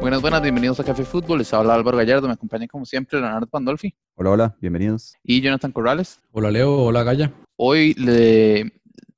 Buenas, buenas, bienvenidos a Café Fútbol. Les habla Álvaro Gallardo, me acompaña como siempre Leonardo Pandolfi Hola, hola, bienvenidos. y Jonathan Corrales. Hola Leo, hola Gaya. Hoy le-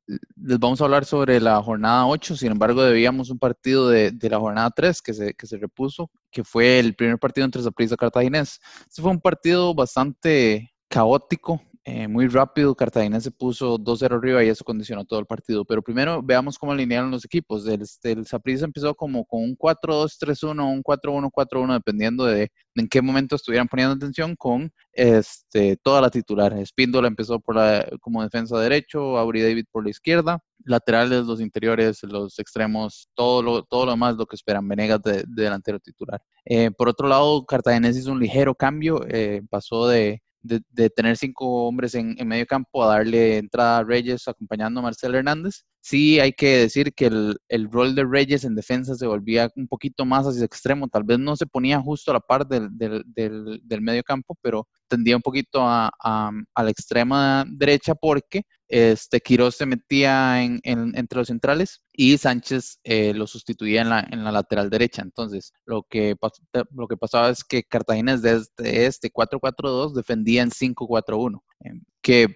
les vamos a hablar sobre la jornada 8, sin embargo debíamos un partido de, de la jornada 3 que se, que se repuso, que fue el primer partido entre Saprissa y Cartaginés. Este fue un partido bastante caótico, eh, muy rápido. Cartaginés se puso 2-0 arriba y eso condicionó todo el partido. Pero primero veamos cómo alinearon los equipos. El, el Saprissa empezó como con un 4-2-3-1, un 4-1-4-1, dependiendo de, de en qué momento estuvieran poniendo atención con este, toda la titular. Espíndola empezó por la, como defensa derecho, Aubrey David por la izquierda, laterales, los interiores, los extremos, todo lo, todo lo demás lo que esperan Venegas de, de delantero titular. Eh, por otro lado, Cartaginés hizo un ligero cambio, eh, pasó de, de, tener cinco hombres en, en, medio campo a darle entrada a Reyes acompañando a Marcelo Hernández. Sí hay que decir que el, el, rol de Reyes en defensa se volvía un poquito más hacia el extremo, tal vez no se ponía justo a la par del, del, del, del medio campo, pero tendía un poquito a, a la extrema derecha porque este, Quiroz se metía en, en, entre los centrales y Sánchez eh, lo sustituía en la, lateral derecha. Entonces, lo que, lo que pasaba es que Cartagena desde este 4-4-2 defendía en 5-4-1, eh, que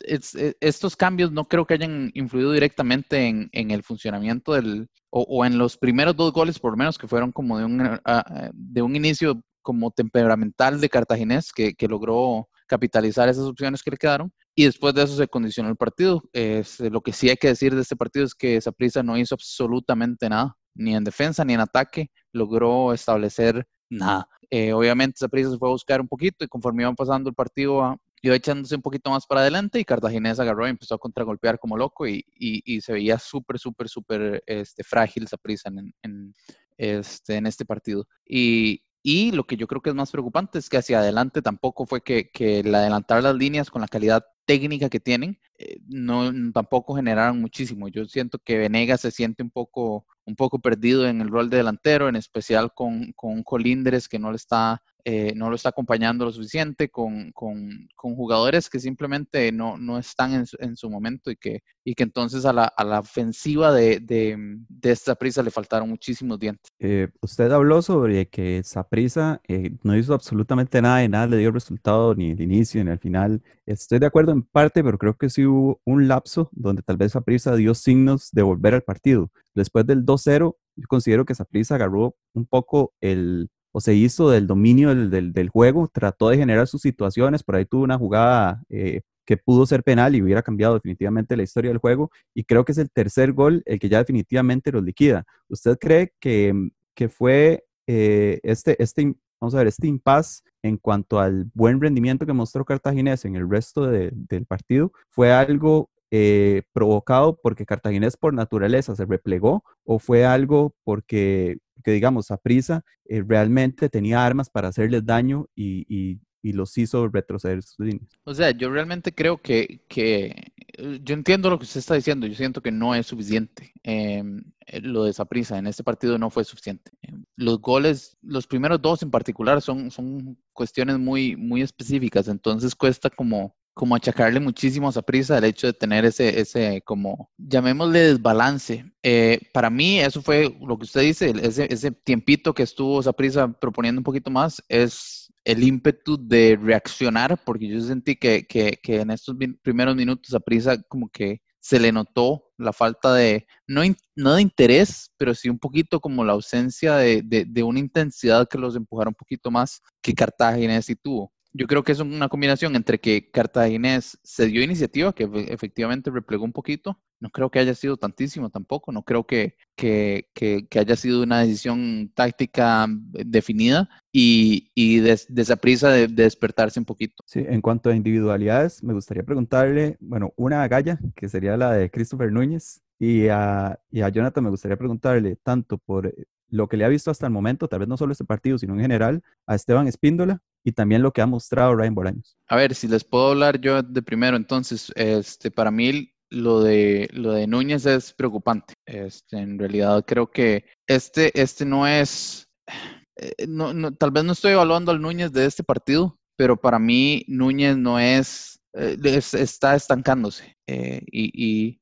es, es, estos cambios no creo que hayan influido directamente en, el funcionamiento del, o, en los primeros dos goles, por lo menos, que fueron como de un, uh, de un inicio como temperamental de Cartaginés, que, que logró capitalizar esas opciones que le quedaron y después de eso se condicionó el partido. Es, lo que sí hay que decir de este partido es que Saprissa no hizo absolutamente nada, ni en defensa ni en ataque, logró establecer nada. Eh, obviamente Saprissa se fue a buscar un poquito y conforme iban pasando el partido iba echándose un poquito más para adelante y Cartaginés agarró y empezó a contragolpear como loco y, y, y se veía súper, súper, súper este, frágil Saprissa en, en, este, en este partido. Y, y lo que yo creo que es más preocupante es que hacia adelante tampoco fue que, que el adelantar las líneas con la calidad técnica que tienen, eh, no, tampoco generaron muchísimo. Yo siento que Venegas se siente un poco, un poco perdido en el rol de delantero, en especial con, con Colindres que no le está eh, no lo está acompañando lo suficiente con, con, jugadores que simplemente no, no están en su, en su, momento y que, y que entonces a la, a la ofensiva de, de, de, esta prisa le faltaron muchísimos dientes. Eh, usted habló sobre que esa prisa eh, no hizo absolutamente nada y nada le dio resultado ni el inicio ni el final. Estoy de acuerdo en parte, pero creo que sí hubo un lapso donde tal vez Saprissa dio signos de volver al partido. Después del 2-0, yo considero que Saprissa agarró un poco el, o se hizo del dominio del, del, juego, trató de generar sus situaciones, por ahí tuvo una jugada eh, que pudo ser penal y hubiera cambiado definitivamente la historia del juego, y creo que es el tercer gol el que ya definitivamente los liquida. ¿Usted cree que, que fue eh, este, este, vamos a ver, este impas en cuanto al buen rendimiento que mostró Cartaginés en el resto de, del partido fue algo eh, provocado porque Cartaginés por naturaleza se replegó o fue algo porque, que digamos, a prisa eh, realmente tenía armas para hacerles daño y, y, los hizo retroceder sus líneas. O sea, yo realmente creo que, que, yo entiendo lo que usted está diciendo, yo siento que no es suficiente. Eh, lo de prisa en este partido no fue suficiente. Los goles, los primeros dos en particular, son, son cuestiones muy, muy específicas, entonces cuesta como como achacarle muchísimo a prisa el hecho de tener ese, ese como, llamémosle desbalance. Eh, para mí, eso fue lo que usted dice, ese, ese tiempito que estuvo prisa proponiendo un poquito más, es el ímpetu de reaccionar, porque yo sentí que, que, que en estos primeros minutos prisa como que se le notó la falta de, no, no de interés, pero sí un poquito como la ausencia de, de, de una intensidad que los empujara un poquito más que Cartagena sí tuvo yo creo que es una combinación entre que Cartaginés se dio iniciativa, que efectivamente replegó un poquito. No creo que haya sido tantísimo tampoco. No creo que, que, que, que haya sido una decisión táctica definida y, y de, de, esa prisa de, de, despertarse un poquito. Sí, en cuanto a individualidades, me gustaría preguntarle, bueno, una a Gaya, que sería la de Christopher Núñez, y a, y a Jonathan me gustaría preguntarle tanto por lo que le ha visto hasta el momento, tal vez no solo este partido, sino en general, a Esteban Espíndola y también lo que ha mostrado Ryan Bolaños. A ver, si les puedo hablar yo de primero, entonces, este, para mí lo de, lo de Núñez es preocupante. Este, en realidad creo que este, este no es, no, no, tal vez no estoy evaluando al Núñez de este partido, pero para mí Núñez no es, eh, está estancándose eh, y,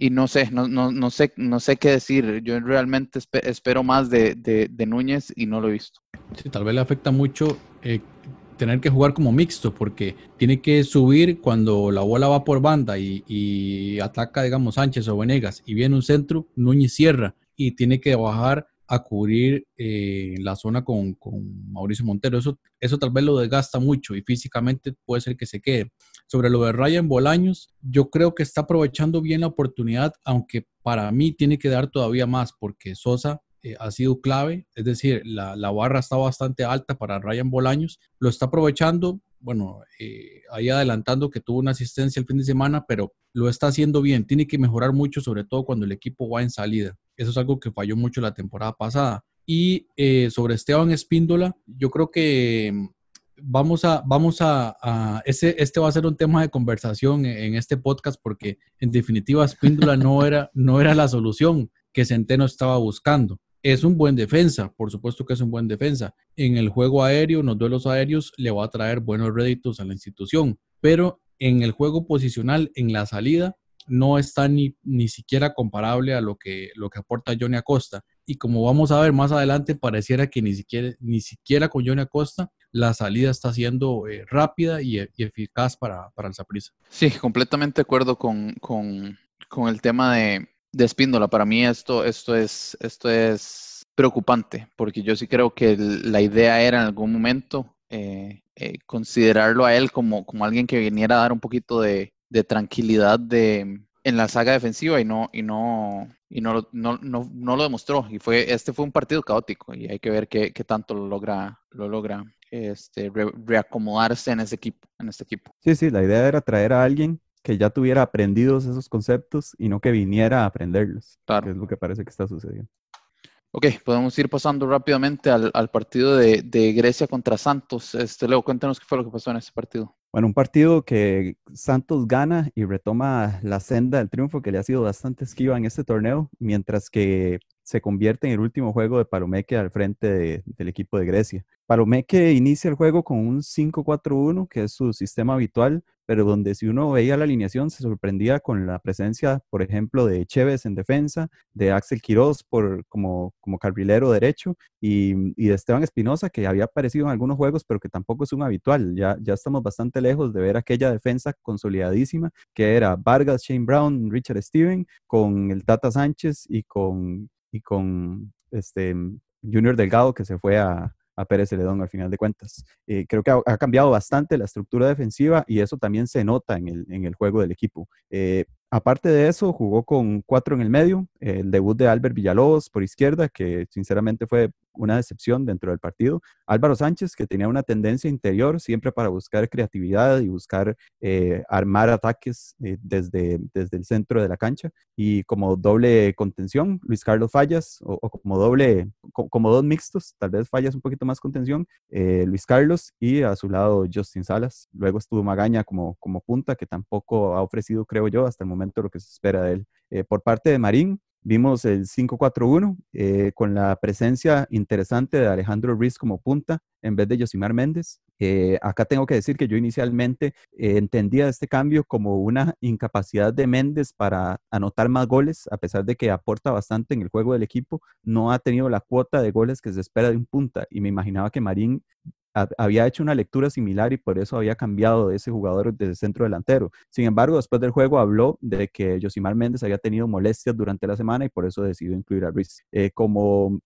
y, no sé, no, no, no, sé, no sé qué decir. Yo realmente espero más de, de, Núñez y no lo he visto. Sí, tal vez le afecta mucho eh, tener que jugar como mixto porque tiene que subir cuando la bola va por banda y, y ataca, digamos, Sánchez o Venegas y viene un centro, Núñez cierra y tiene que bajar a cubrir eh, la zona con, Mauricio Montero. Eso, eso tal vez lo desgasta mucho y físicamente puede ser que se quede. Sobre lo de Ryan Bolaños, yo creo que está aprovechando bien la oportunidad, aunque para mí tiene que dar todavía más porque Sosa eh, ha sido clave, es decir, la, barra está bastante alta para Ryan Bolaños, lo está aprovechando, bueno, eh, ahí adelantando que tuvo una asistencia el fin de semana, pero lo está haciendo bien, tiene que mejorar mucho, sobre todo cuando el equipo va en salida. Eso es algo que falló mucho la temporada pasada. Y eh, sobre Esteban Espíndola, yo creo que mm, vamos a, vamos a, ese, este va a ser un tema de conversación en, este podcast porque en definitiva Espíndola no era, no era la solución que Centeno estaba buscando. Es un buen defensa, por supuesto que es un buen defensa. En el juego aéreo, en los duelos aéreos, le va a traer buenos réditos a la institución, pero en el juego posicional, en la salida, no está ni, ni siquiera comparable a lo que, lo que aporta Johnny Acosta. Y como vamos a ver más adelante, pareciera que ni siquiera, ni siquiera con Johnny Acosta la salida está siendo eh, rápida y, eficaz para, para el Saprissa. Sí, completamente de acuerdo con, con, con el tema de, de. Para mí esto, esto, es, esto es preocupante, porque yo sí creo que la idea era en algún momento eh, eh, considerarlo a él como, como alguien que viniera a dar un poquito de, de tranquilidad de, en la saga defensiva y no y no y no, no, no, lo demostró y fue este fue un partido caótico y hay que ver qué, qué tanto lo logra lo logra este, reacomodarse en ese equipo en este equipo sí sí la idea era traer a alguien que ya tuviera aprendidos esos conceptos y no que viniera a aprenderlos claro. que es lo que parece que está sucediendo Ok, podemos ir pasando rápidamente al, al partido de, de, Grecia contra Santos. Este, Leo, cuéntanos qué fue lo que pasó en ese partido. Bueno, un partido que Santos gana y retoma la senda del triunfo que le ha sido bastante esquiva en este torneo, mientras que se convierte en el último juego de Palomeque al frente del equipo de Grecia. Palomeque inicia el juego con un 5-4-1, que es su sistema habitual, pero donde si uno veía la alineación se sorprendía con la presencia, por ejemplo, de Chévez en defensa, de Axel Quiroz por, como, como carrilero derecho y, de Esteban Espinosa, que había aparecido en algunos juegos, pero que tampoco es un habitual. Ya, ya estamos bastante lejos de ver aquella defensa consolidadísima que era Vargas, Shane Brown, Richard Steven, con el Tata Sánchez y con, y con este, Junior Delgado, que se fue a, a Pérez Celedón al final de cuentas. Eh, creo que ha, cambiado bastante la estructura defensiva y eso también se nota en el, en el juego del equipo. Eh, Aparte de eso, jugó con cuatro en el medio, el debut de Albert Villalobos por izquierda, que sinceramente fue una decepción dentro del partido. Álvaro Sánchez, que tenía una tendencia interior siempre para buscar creatividad y buscar eh, armar ataques eh, desde, desde el centro de la cancha. Y como doble contención, Luis Carlos Fallas, o, como doble, como dos mixtos, tal vez Fallas un poquito más contención, eh, Luis Carlos y a su lado Justin Salas. Luego estuvo Magaña como, como punta, que tampoco ha ofrecido, creo yo, hasta el momento lo que se espera de él. Por parte de Marín, vimos el 5-4-1 eh, con la presencia interesante de Alejandro Ruiz como punta en vez de Josimar Méndez. Eh, acá tengo que decir que yo inicialmente entendía este cambio como una incapacidad de Méndez para anotar más goles, a pesar de que aporta bastante en el juego del equipo, no ha tenido la cuota de goles que se espera de un punta y me imaginaba que Marín había hecho una lectura similar y por eso había cambiado de ese jugador de centro delantero. Sin embargo, después del juego habló de que Josimar Méndez había tenido molestias durante la semana y por eso decidió incluir a Ruiz. Eh, como,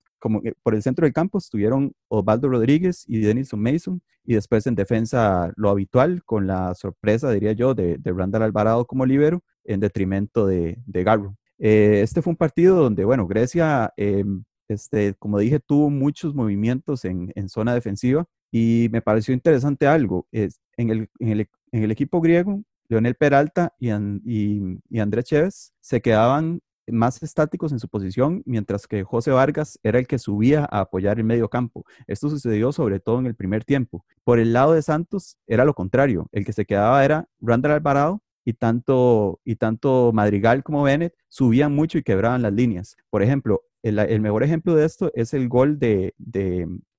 por el centro del campo estuvieron Osvaldo Rodríguez y Denison Mason y después en defensa lo habitual con la sorpresa, diría yo, de, de Randall Alvarado como libero en detrimento de, de Garro. Eh, este fue un partido donde, bueno, Grecia... Em, este, como dije, tuvo muchos movimientos en, en zona defensiva y me pareció interesante algo. Es, en, el, en, el, equipo griego, Leonel Peralta y, y, Andrés Chévez se quedaban más estáticos en su posición, mientras que José Vargas era el que subía a apoyar el medio campo. Esto sucedió sobre todo en el primer tiempo. Por el lado de Santos era lo contrario, el que se quedaba era Randall Alvarado y tanto, y tanto Madrigal como Bennett subían mucho y quebraban las líneas. Por ejemplo, el, mejor ejemplo de esto es el gol de,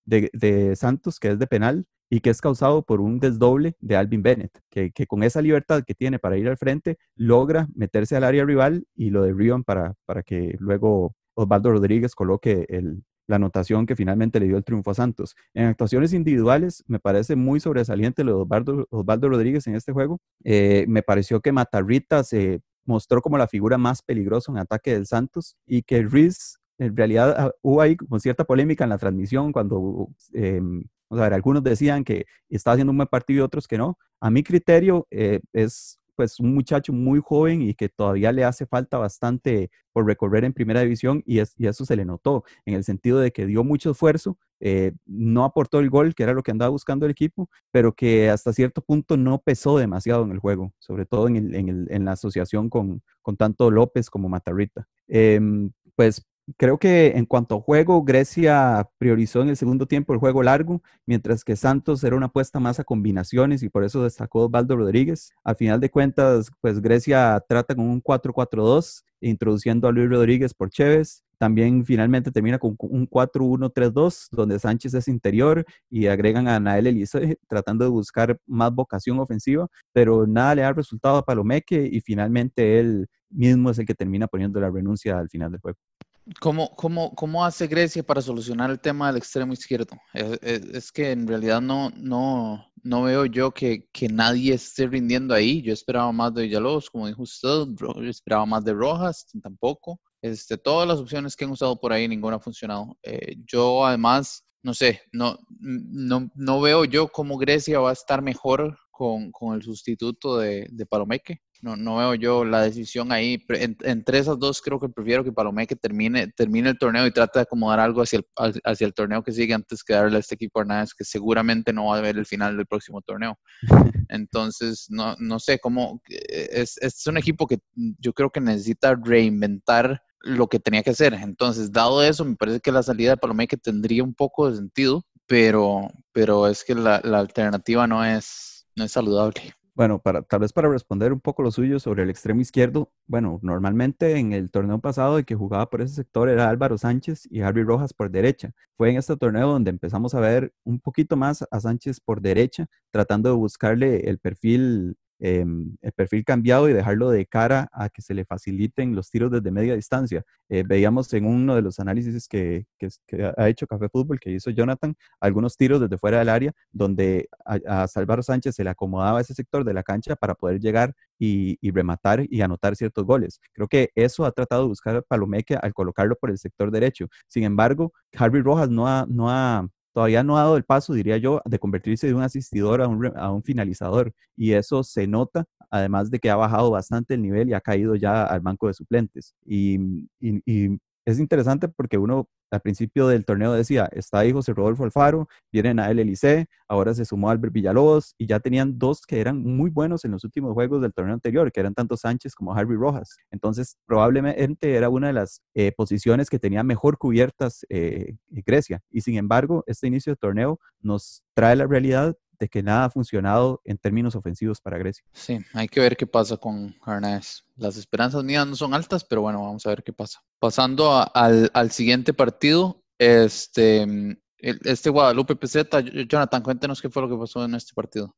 de, Santos, que es de penal, y que es causado por un desdoble de Alvin Bennett, que, con esa libertad que tiene para ir al frente, logra meterse al área rival y lo derriban para, para que luego Osvaldo Rodríguez coloque el, la anotación que finalmente le dio el triunfo a Santos. En actuaciones individuales, me parece muy sobresaliente lo de Osvaldo, Rodríguez en este juego. Eh, me pareció que Matarrita se mostró como la figura más peligrosa en ataque del Santos y que Riz, en realidad ah, hubo ahí como cierta polémica en la transmisión cuando eh, algunos decían que estaba haciendo un buen partido y otros que no. A mi criterio eh, es pues un muchacho muy joven y que todavía le hace falta bastante por recorrer en primera división y, eso se le notó en el sentido de que dio mucho esfuerzo, eh, no aportó el gol, que era lo que andaba buscando el equipo, pero que hasta cierto punto no pesó demasiado en el juego, sobre todo en, la asociación con, tanto López como Matarrita. Em, pues creo que en cuanto a juego, Grecia priorizó en el segundo tiempo el juego largo, mientras que Santos era una apuesta más a combinaciones y por eso destacó Osvaldo Rodríguez. Al final de cuentas, pues Grecia trata con un 4-4-2, introduciendo a Luis Rodríguez por Chévez. También finalmente termina con un 4-1-3-2, donde Sánchez es interior y agregan a Nael Elise tratando de buscar más vocación ofensiva, pero nada le da resultado a Palomeque y finalmente él mismo es el que termina poniendo la renuncia al final del juego. ¿Cómo, cómo, cómo hace Grecia para solucionar el tema del extremo izquierdo? Es, que en realidad no, no, no veo yo que, que, nadie esté rindiendo ahí. Yo esperaba más de Villalobos, como dijo usted, yo esperaba más de Rojas, tampoco. Este, todas las opciones que han usado por ahí, ninguna ha funcionado. Eh, yo además, no sé, no, no, no veo yo cómo Grecia va a estar mejor con, con el sustituto de, de Palomeque. No, no veo yo la decisión ahí. entre esas dos creo que prefiero que Palomeque termine, termine el torneo y trate de acomodar algo hacia el, hacia el torneo que sigue antes que darle a este equipo a Hernández que seguramente no va a ver el final del próximo torneo. Entonces, no, no sé cómo... Eh, es, es un equipo que yo creo que necesita reinventar lo que tenía que hacer. Entonces, dado eso, me parece que la salida de Palomeque tendría un poco de sentido, pero, pero es que la, la alternativa no es no es saludable. Bueno, para, tal vez para responder un poco lo suyo sobre el extremo izquierdo, bueno, normalmente en el torneo pasado el que jugaba por ese sector era Álvaro Sánchez y Harvey Rojas por derecha. Fue en este torneo donde empezamos a ver un poquito más a Sánchez por derecha, tratando de buscarle el perfil Em, el perfil cambiado y dejarlo de cara a que se le faciliten los tiros desde media distancia. Eh, veíamos en uno de los análisis que, ha hecho Café Fútbol, que hizo Jonathan, algunos tiros desde fuera del área donde a, Salvador Sánchez se le acomodaba ese sector de la cancha para poder llegar y, rematar y anotar ciertos goles. Creo que eso ha tratado de buscar Palomeque al colocarlo por el sector derecho. Sin embargo, Harvey Rojas no ha, no ha todavía no ha dado el paso, diría yo, de convertirse de un asistidor a un, finalizador. Y eso se nota, además de que ha bajado bastante el nivel y ha caído ya al banco de suplentes. y es interesante porque uno al principio del torneo decía, está ahí José Rodolfo Alfaro, vienen a el ahora se sumó Albert Villalobos y ya tenían dos que eran muy buenos en los últimos juegos del torneo anterior, que eran tanto Sánchez como Harvey Rojas. Entonces, probablemente era una de las eh, posiciones que tenía mejor cubiertas eh, Grecia. Y sin embargo, este inicio de torneo nos trae la realidad de que nada ha funcionado en términos ofensivos para Grecia. Sí, hay que ver qué pasa con Arnés. Las esperanzas mías no son altas, pero bueno, vamos a ver qué pasa. Pasando al, al, siguiente partido, este, este Guadalupe Peseta, Jonathan, cuéntenos qué fue lo que pasó en este partido.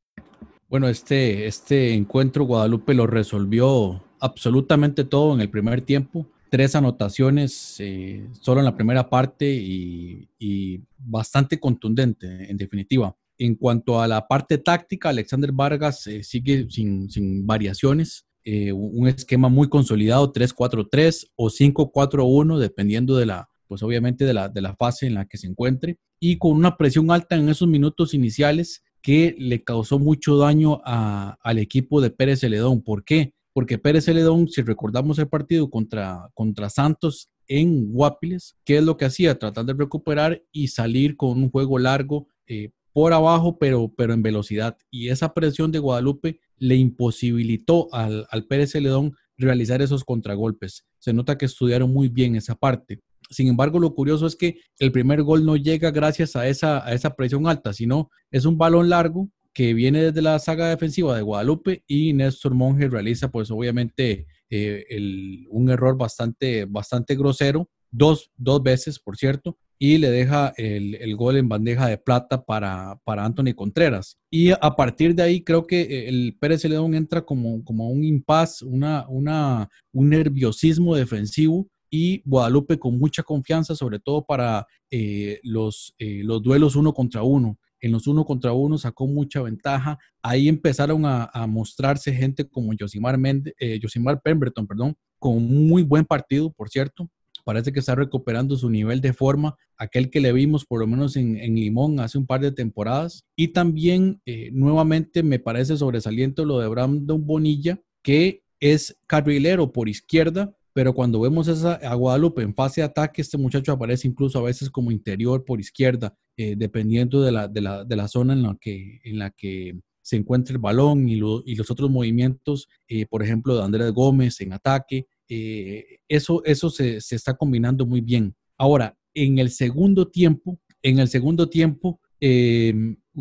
Bueno, este, este encuentro Guadalupe lo resolvió absolutamente todo en el primer tiempo. Tres anotaciones eh, solo en la primera parte y, y bastante contundente, en definitiva. En cuanto a la parte táctica, Alexander Vargas eh, sigue sin, sin variaciones. Eh, un esquema muy consolidado, 3-4-3 o 5-4-1, dependiendo de la, pues obviamente de la, de la fase en la que se encuentre, y con una presión alta en esos minutos iniciales que le causó mucho daño a, al equipo de Pérez Celedón. ¿Por qué? Porque Pérez Celedón, si recordamos el partido contra, contra Santos en Guapiles, ¿qué es lo que hacía? Tratar de recuperar y salir con un juego largo eh, por abajo, pero, pero en velocidad. Y esa presión de Guadalupe le imposibilitó al, al Pérez Celedón realizar esos contragolpes. Se nota que estudiaron muy bien esa parte. Sin embargo, lo curioso es que el primer gol no llega gracias a esa, a esa presión alta, sino es un balón largo que viene desde la saga defensiva de Guadalupe y Néstor Monge realiza pues obviamente eh, un error bastante, bastante grosero, dos, dos veces por cierto, y le deja el, gol en bandeja de plata para, para, Anthony Contreras. Y a partir de ahí creo que el Pérez León entra como, como un impas, una, una, un nerviosismo defensivo y Guadalupe con mucha confianza, sobre todo para eh, los, eh, los duelos uno contra uno. En los uno contra uno sacó mucha ventaja. Ahí empezaron a, mostrarse gente como Josimar, eh, Josimar Pemberton, perdón, con un muy buen partido, por cierto. Parece que está recuperando su nivel de forma, aquel que le vimos por lo menos en, Limón hace un par de temporadas. Y también nuevamente me parece sobresaliente lo de Brandon Bonilla, que es carrilero por izquierda, pero cuando vemos esa, a Guadalupe en fase de ataque, este muchacho aparece incluso a veces como interior por izquierda, eh, dependiendo de la, de, la, de la, zona en la, que, en la que se encuentra el balón y, y los otros movimientos, eh, por ejemplo, de Andrés Gómez en ataque. Eh, eso eso se, se, está combinando muy bien. Ahora, en el segundo tiempo, en el segundo tiempo,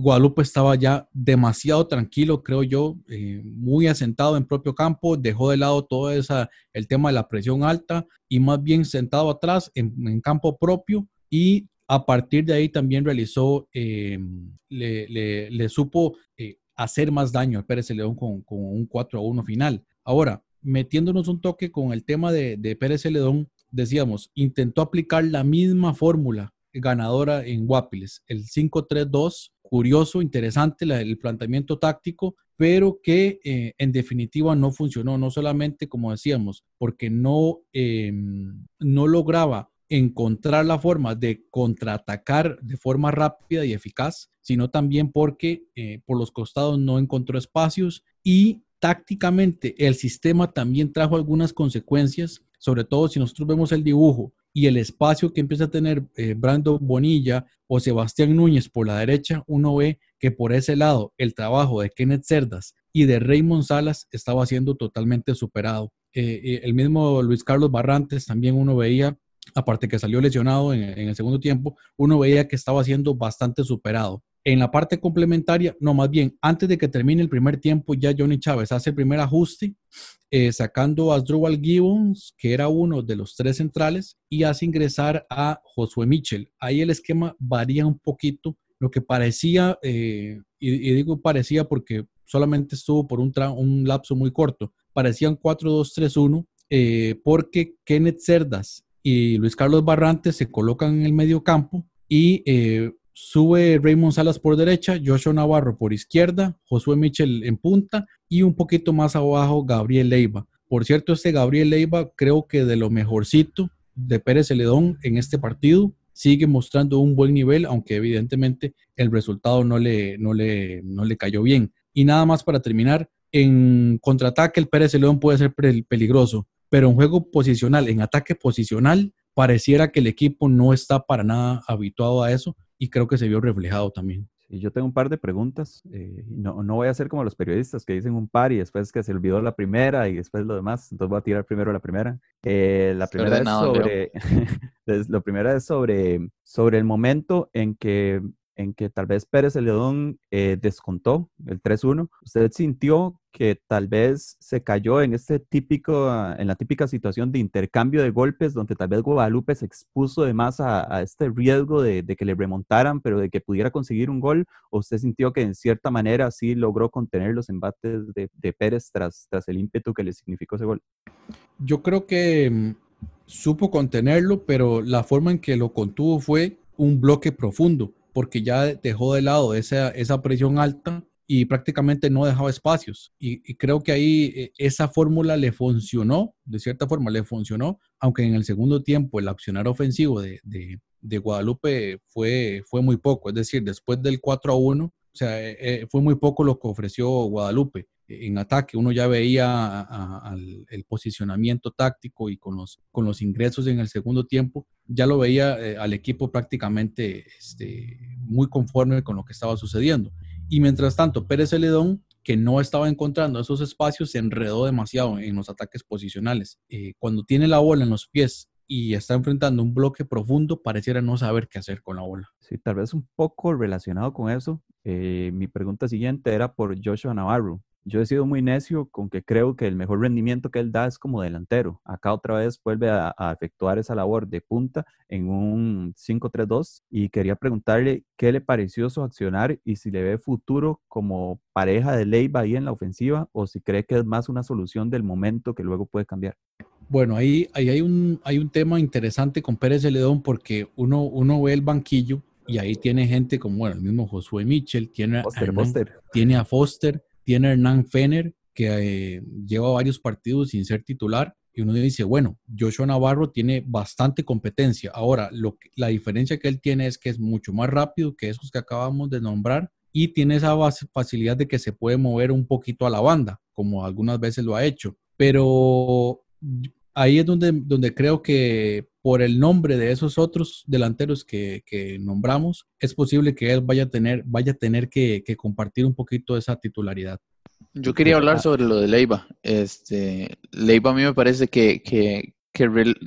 Guadalupe estaba ya demasiado tranquilo, creo yo, eh, muy asentado en propio campo, dejó de lado todo esa, el tema de la presión alta y más bien sentado atrás en, campo propio y a partir de ahí también realizó, eh, le, supo eh, hacer más daño al Pérez León con, un 4 a 1 final. Ahora, metiéndonos un toque con el tema de, de Pérez León, decíamos, intentó aplicar la misma fórmula ganadora en Guapiles, el 5-3-2 curioso, interesante el planteamiento táctico, pero que eh, en definitiva no funcionó, no solamente, como decíamos, porque no, em, no lograba encontrar la forma de contraatacar de forma rápida y eficaz, sino también porque eh, por los costados no encontró espacios y tácticamente el sistema también trajo algunas consecuencias, sobre todo si nosotros vemos el dibujo y el espacio que empieza a tener eh, Brando Bonilla o Sebastián Núñez por la derecha, uno ve que por ese lado el trabajo de Kenneth Cerdas y de Raymond Salas estaba siendo totalmente superado. Eh, eh, el mismo Luis Carlos Barrantes también uno veía, aparte que salió lesionado en, en el segundo tiempo, uno veía que estaba siendo bastante superado. En la parte complementaria, no, más bien, antes de que termine el primer tiempo, ya Johnny Chávez hace el primer ajuste, eh, sacando a Drubal Gibbons, que era uno de los tres centrales, y hace ingresar a Josué Mitchell. Ahí el esquema varía un poquito. Lo que parecía, eh, y, digo parecía porque solamente estuvo por un, lapso muy corto, parecían 4-2-3-1, eh, porque Kenneth Cerdas y Luis Carlos Barrantes se colocan en el medio campo y Sube Raymond Salas por derecha, Joshua Navarro por izquierda, Josué Mitchell en punta y un poquito más abajo Gabriel Leiva. Por cierto, este Gabriel Leiva creo que de lo mejorcito de Pérez Celedón en este partido sigue mostrando un buen nivel, aunque evidentemente el resultado no le, no le, no le cayó bien. Y nada más para terminar, en contraataque el Pérez Celedón puede ser peligroso, pero en juego posicional, en ataque posicional, pareciera que el equipo no está para nada habituado a eso y creo que se vio reflejado también. Y yo tengo un par de preguntas. Eh, no, no, voy a ser como los periodistas que dicen un par y después que se olvidó la primera y después lo demás. Entonces voy a tirar primero la primera. Eh, la primera es sobre, lo primero es sobre, sobre el momento en que en que tal vez Pérez Celedón eh, descontó el 3-1. ¿Usted sintió que tal vez se cayó en este típico, ah, en la típica situación de intercambio de golpes, donde tal vez Guadalupe se expuso de más a, este riesgo de, que le remontaran, pero de que pudiera conseguir un gol? ¿O usted sintió que en cierta manera sí logró contener los embates de, de Pérez tras, tras el ímpetu que le significó ese gol? Yo creo que mm, supo contenerlo, pero la forma en que lo contuvo fue un bloque profundo porque ya dejó de lado esa, esa presión alta y prácticamente no dejaba espacios. Y, creo que ahí eh, esa fórmula le funcionó, de cierta forma le funcionó, aunque en el segundo tiempo el accionar ofensivo de, de, Guadalupe fue, fue muy poco. Es decir, después del 4 a 1, o sea, eh, eh, fue muy poco lo que ofreció Guadalupe en ataque. Uno ya veía el posicionamiento táctico y con los, con los ingresos en el segundo tiempo, ya lo veía eh, al equipo prácticamente este, muy conforme con lo que estaba sucediendo. Y mientras tanto, Pérez Celedón, que no estaba encontrando esos espacios, se enredó demasiado en los ataques posicionales. Eh, cuando tiene la bola en los pies y está enfrentando un bloque profundo, pareciera no saber qué hacer con la bola. Sí, tal vez un poco relacionado con eso. Eh, mi pregunta siguiente era por Joshua Navarro yo he sido muy necio con que creo que el mejor rendimiento que él da es como delantero. Acá otra vez vuelve a, efectuar esa labor de punta en un 5-3-2 y quería preguntarle qué le pareció su accionar y si le ve futuro como pareja de Leiva ahí en la ofensiva o si cree que es más una solución del momento que luego puede cambiar. Bueno, ahí, ahí hay, un, hay un tema interesante con Pérez Celedón porque uno, uno ve el banquillo y ahí tiene gente como bueno, el mismo Josué Mitchell, tiene, Foster, tiene a Foster, tiene Hernán Fener, que eh, lleva varios partidos sin ser titular. Y uno dice, bueno, Joshua Navarro tiene bastante competencia. Ahora, lo la diferencia que él tiene es que es mucho más rápido que esos que acabamos de nombrar y tiene esa facilidad de que se puede mover un poquito a la banda, como algunas veces lo ha hecho. Pero ahí es donde, donde creo que por el nombre de esos otros delanteros que, nombramos, es posible que él vaya a tener, vaya a tener que, compartir un poquito esa titularidad. Yo quería hablar sobre lo de Leiva. Este, Leiva a mí me parece que, que,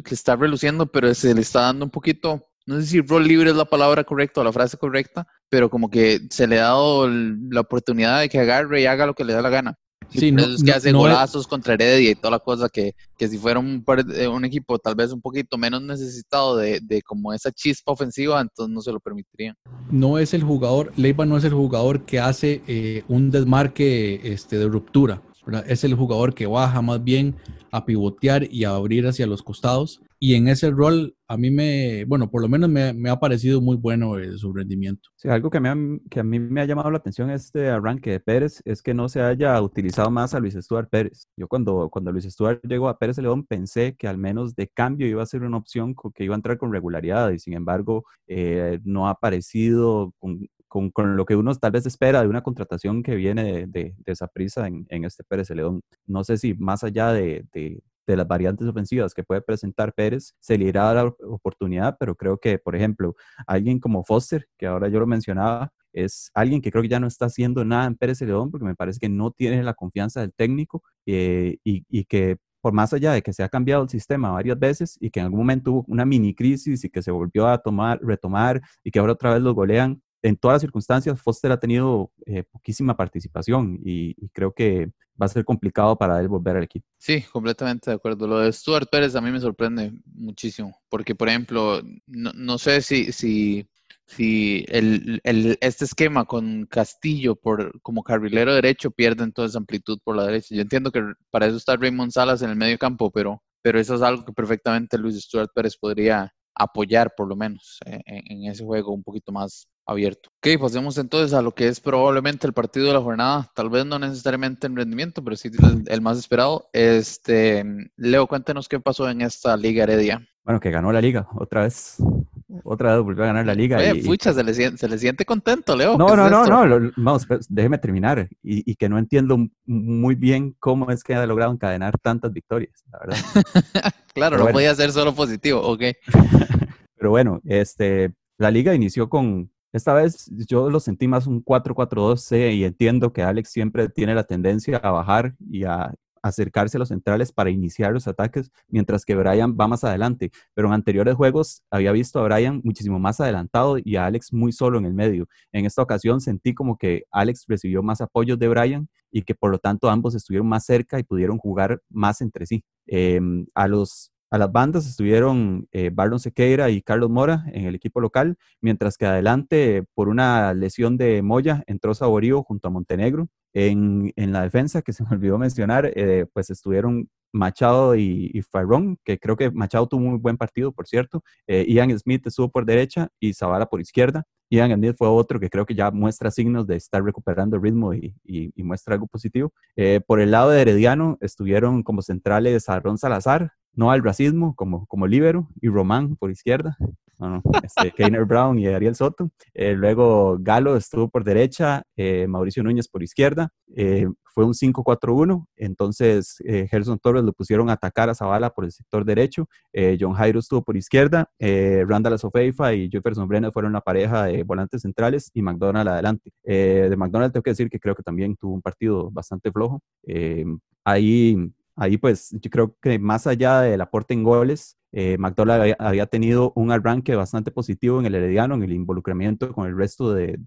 está reluciendo, pero se le está dando un poquito, no sé si rol libre es la palabra correcta o la frase correcta, pero como que se le ha dado la oportunidad de que agarre y haga lo que le da la gana. Sí, no, es que hace golazos contra Heredia y toda la cosa que, que si fuera un, un, equipo tal vez un poquito menos necesitado de, de, como esa chispa ofensiva, entonces no se lo permitirían. No es el jugador, Leiva no es el jugador que hace eh, un desmarque este, de ruptura. Es el jugador que baja más bien a pivotear y a abrir hacia los costados. Y en ese rol, a mí me, bueno, por lo menos me, ha parecido muy bueno eh, su rendimiento. Sí, algo que, me ha, que a mí me ha llamado la atención este arranque de Pérez es que no se haya utilizado más a Luis Stuart Pérez. Yo cuando, cuando Luis Stuart llegó a Pérez León pensé que al menos de cambio iba a ser una opción que iba a entrar con regularidad y sin embargo eh, no ha aparecido con, con, lo que uno tal vez espera de una contratación que viene de, esa prisa en, este Pérez León. No sé si más allá de, las variantes ofensivas que puede presentar Pérez, se le irá a dar la oportunidad, pero creo que, por ejemplo, alguien como Foster, que ahora yo lo mencionaba, es alguien que creo que ya no está haciendo nada en Pérez León porque me parece que no tiene la confianza del técnico eh, y, y, que por más allá de que se ha cambiado el sistema varias veces y que en algún momento hubo una mini crisis y que se volvió a tomar, retomar y que ahora otra vez los golean, en todas las circunstancias, Foster ha tenido eh, poquísima participación y, creo que va a ser complicado para él volver al equipo. Sí, completamente de acuerdo. Lo de Stuart Pérez a mí me sorprende muchísimo, porque por ejemplo, no, sé si, si, si el, este esquema con Castillo por, como carrilero derecho pierde entonces amplitud por la derecha. Yo entiendo que para eso está Raymond Salas en el medio campo, pero, pero eso es algo que perfectamente Luis Stuart Pérez podría apoyar por lo menos eh, en, ese juego un poquito más abierto. Ok, pasemos entonces a lo que es probablemente el partido de la jornada, tal vez no necesariamente en rendimiento, pero sí el, más esperado. Este, Leo, cuéntanos qué pasó en esta Liga Heredia. Bueno, que ganó la liga otra vez. Otra vez volvió a ganar la liga. Oye, pucha, se, le siente, contento, Leo. No, no, no, no, vamos, déjeme terminar. Y, y, que no entiendo muy bien cómo es que ha logrado encadenar tantas victorias, la verdad. claro, no podía ser solo positivo, ok. Pero bueno, este, la liga inició con, esta vez yo lo sentí más un 4-4-2 y entiendo que Alex siempre tiene la tendencia a bajar y a acercarse a los centrales para iniciar los ataques, mientras que Brian va más adelante. Pero en anteriores juegos había visto a Brian muchísimo más adelantado y a Alex muy solo en el medio. En esta ocasión sentí como que Alex recibió más apoyos de Brian y que por lo tanto ambos estuvieron más cerca y pudieron jugar más entre sí. Em, a los a las bandas estuvieron eh, Barlon Sequeira y Carlos Mora en el equipo local, mientras que adelante, por una lesión de Moya, entró Saborío junto a Montenegro. En, la defensa, que se me olvidó mencionar, eh, pues estuvieron Machado y, y que creo que Machado tuvo un muy buen partido, por cierto. Eh, Ian Smith estuvo por derecha y Zavala por izquierda. Ian Smith fue otro que creo que ya muestra signos de estar recuperando ritmo y, muestra algo positivo. Eh, por el lado de Herediano estuvieron como centrales a Ron Salazar, no al racismo como, como libero y Román por izquierda. No, este, Keiner Brown y Ariel Soto. Eh, luego Galo estuvo por derecha, eh, Mauricio Núñez por izquierda. Eh, fue un 5-4-1. Entonces, Gerson Torres lo pusieron a atacar a Zavala por el sector derecho. John Jairo estuvo por izquierda. Randall Sofeifa y Jefferson Brenner fueron la pareja de volantes centrales y McDonald adelante. de McDonald tengo que decir que creo que también tuvo un partido bastante flojo. ahí Ahí pues yo creo que más allá del aporte en goles, eh, McDonald había, tenido un arranque bastante positivo en el Herediano, en el involucramiento con el resto de,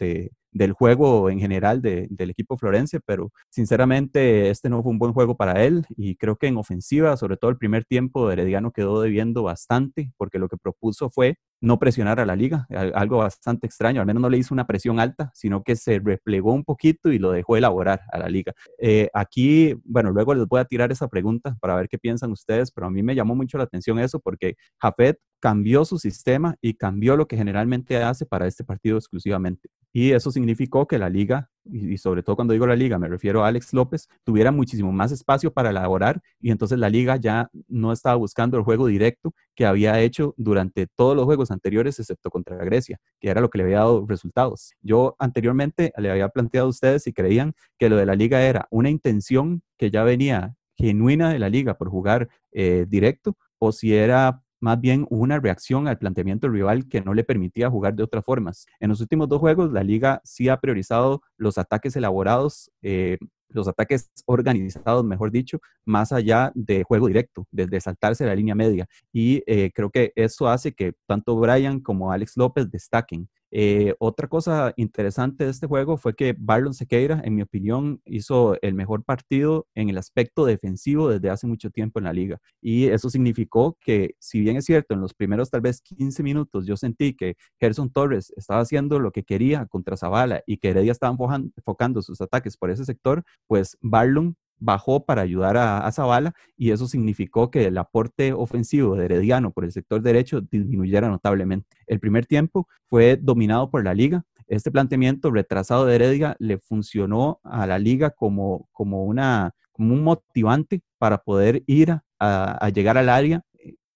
del juego en general del equipo florense, pero sinceramente este no fue un buen juego para él y creo que en ofensiva, sobre todo el primer tiempo, Herediano quedó debiendo bastante porque lo que propuso fue no presionar a la liga, algo bastante extraño, al menos no le hizo una presión alta, sino que se replegó un poquito y lo dejó elaborar a la liga. Eh, aquí, bueno, luego les voy a tirar esa pregunta para ver qué piensan ustedes, pero a mí me llamó mucho la atención eso porque Jafet cambió su sistema y cambió lo que generalmente hace para este partido exclusivamente. Y eso significó que la liga, y, sobre todo cuando digo la liga, me refiero a Alex López, tuviera muchísimo más espacio para elaborar y entonces la liga ya no estaba buscando el juego directo que había hecho durante todos los juegos anteriores, excepto contra Grecia, que era lo que le había dado resultados. Yo anteriormente le había planteado a ustedes si creían que lo de la liga era una intención que ya venía genuina de la liga por jugar eh, directo o si era más bien una reacción al planteamiento rival que no le permitía jugar de otras formas. En los últimos dos juegos, la liga sí ha priorizado los ataques elaborados, eh, los ataques organizados, mejor dicho, más allá de juego directo, desde saltarse la línea media. Y eh, creo que eso hace que tanto Brian como Alex López destaquen. Eh, otra cosa interesante de este juego fue que Barlon Sequeira, en mi opinión, hizo el mejor partido en el aspecto defensivo desde hace mucho tiempo en la liga. Y eso significó que, si bien es cierto, en los primeros tal vez 15 minutos yo sentí que Gerson Torres estaba haciendo lo que quería contra Zavala y que Heredia estaba enfocando sus ataques por ese sector, pues Barlon bajó para ayudar a, Zavala y eso significó que el aporte ofensivo de Herediano por el sector derecho disminuyera notablemente. El primer tiempo fue dominado por la liga. Este planteamiento retrasado de Heredia le funcionó a la liga como, como, una, como un motivante para poder ir a, llegar al área.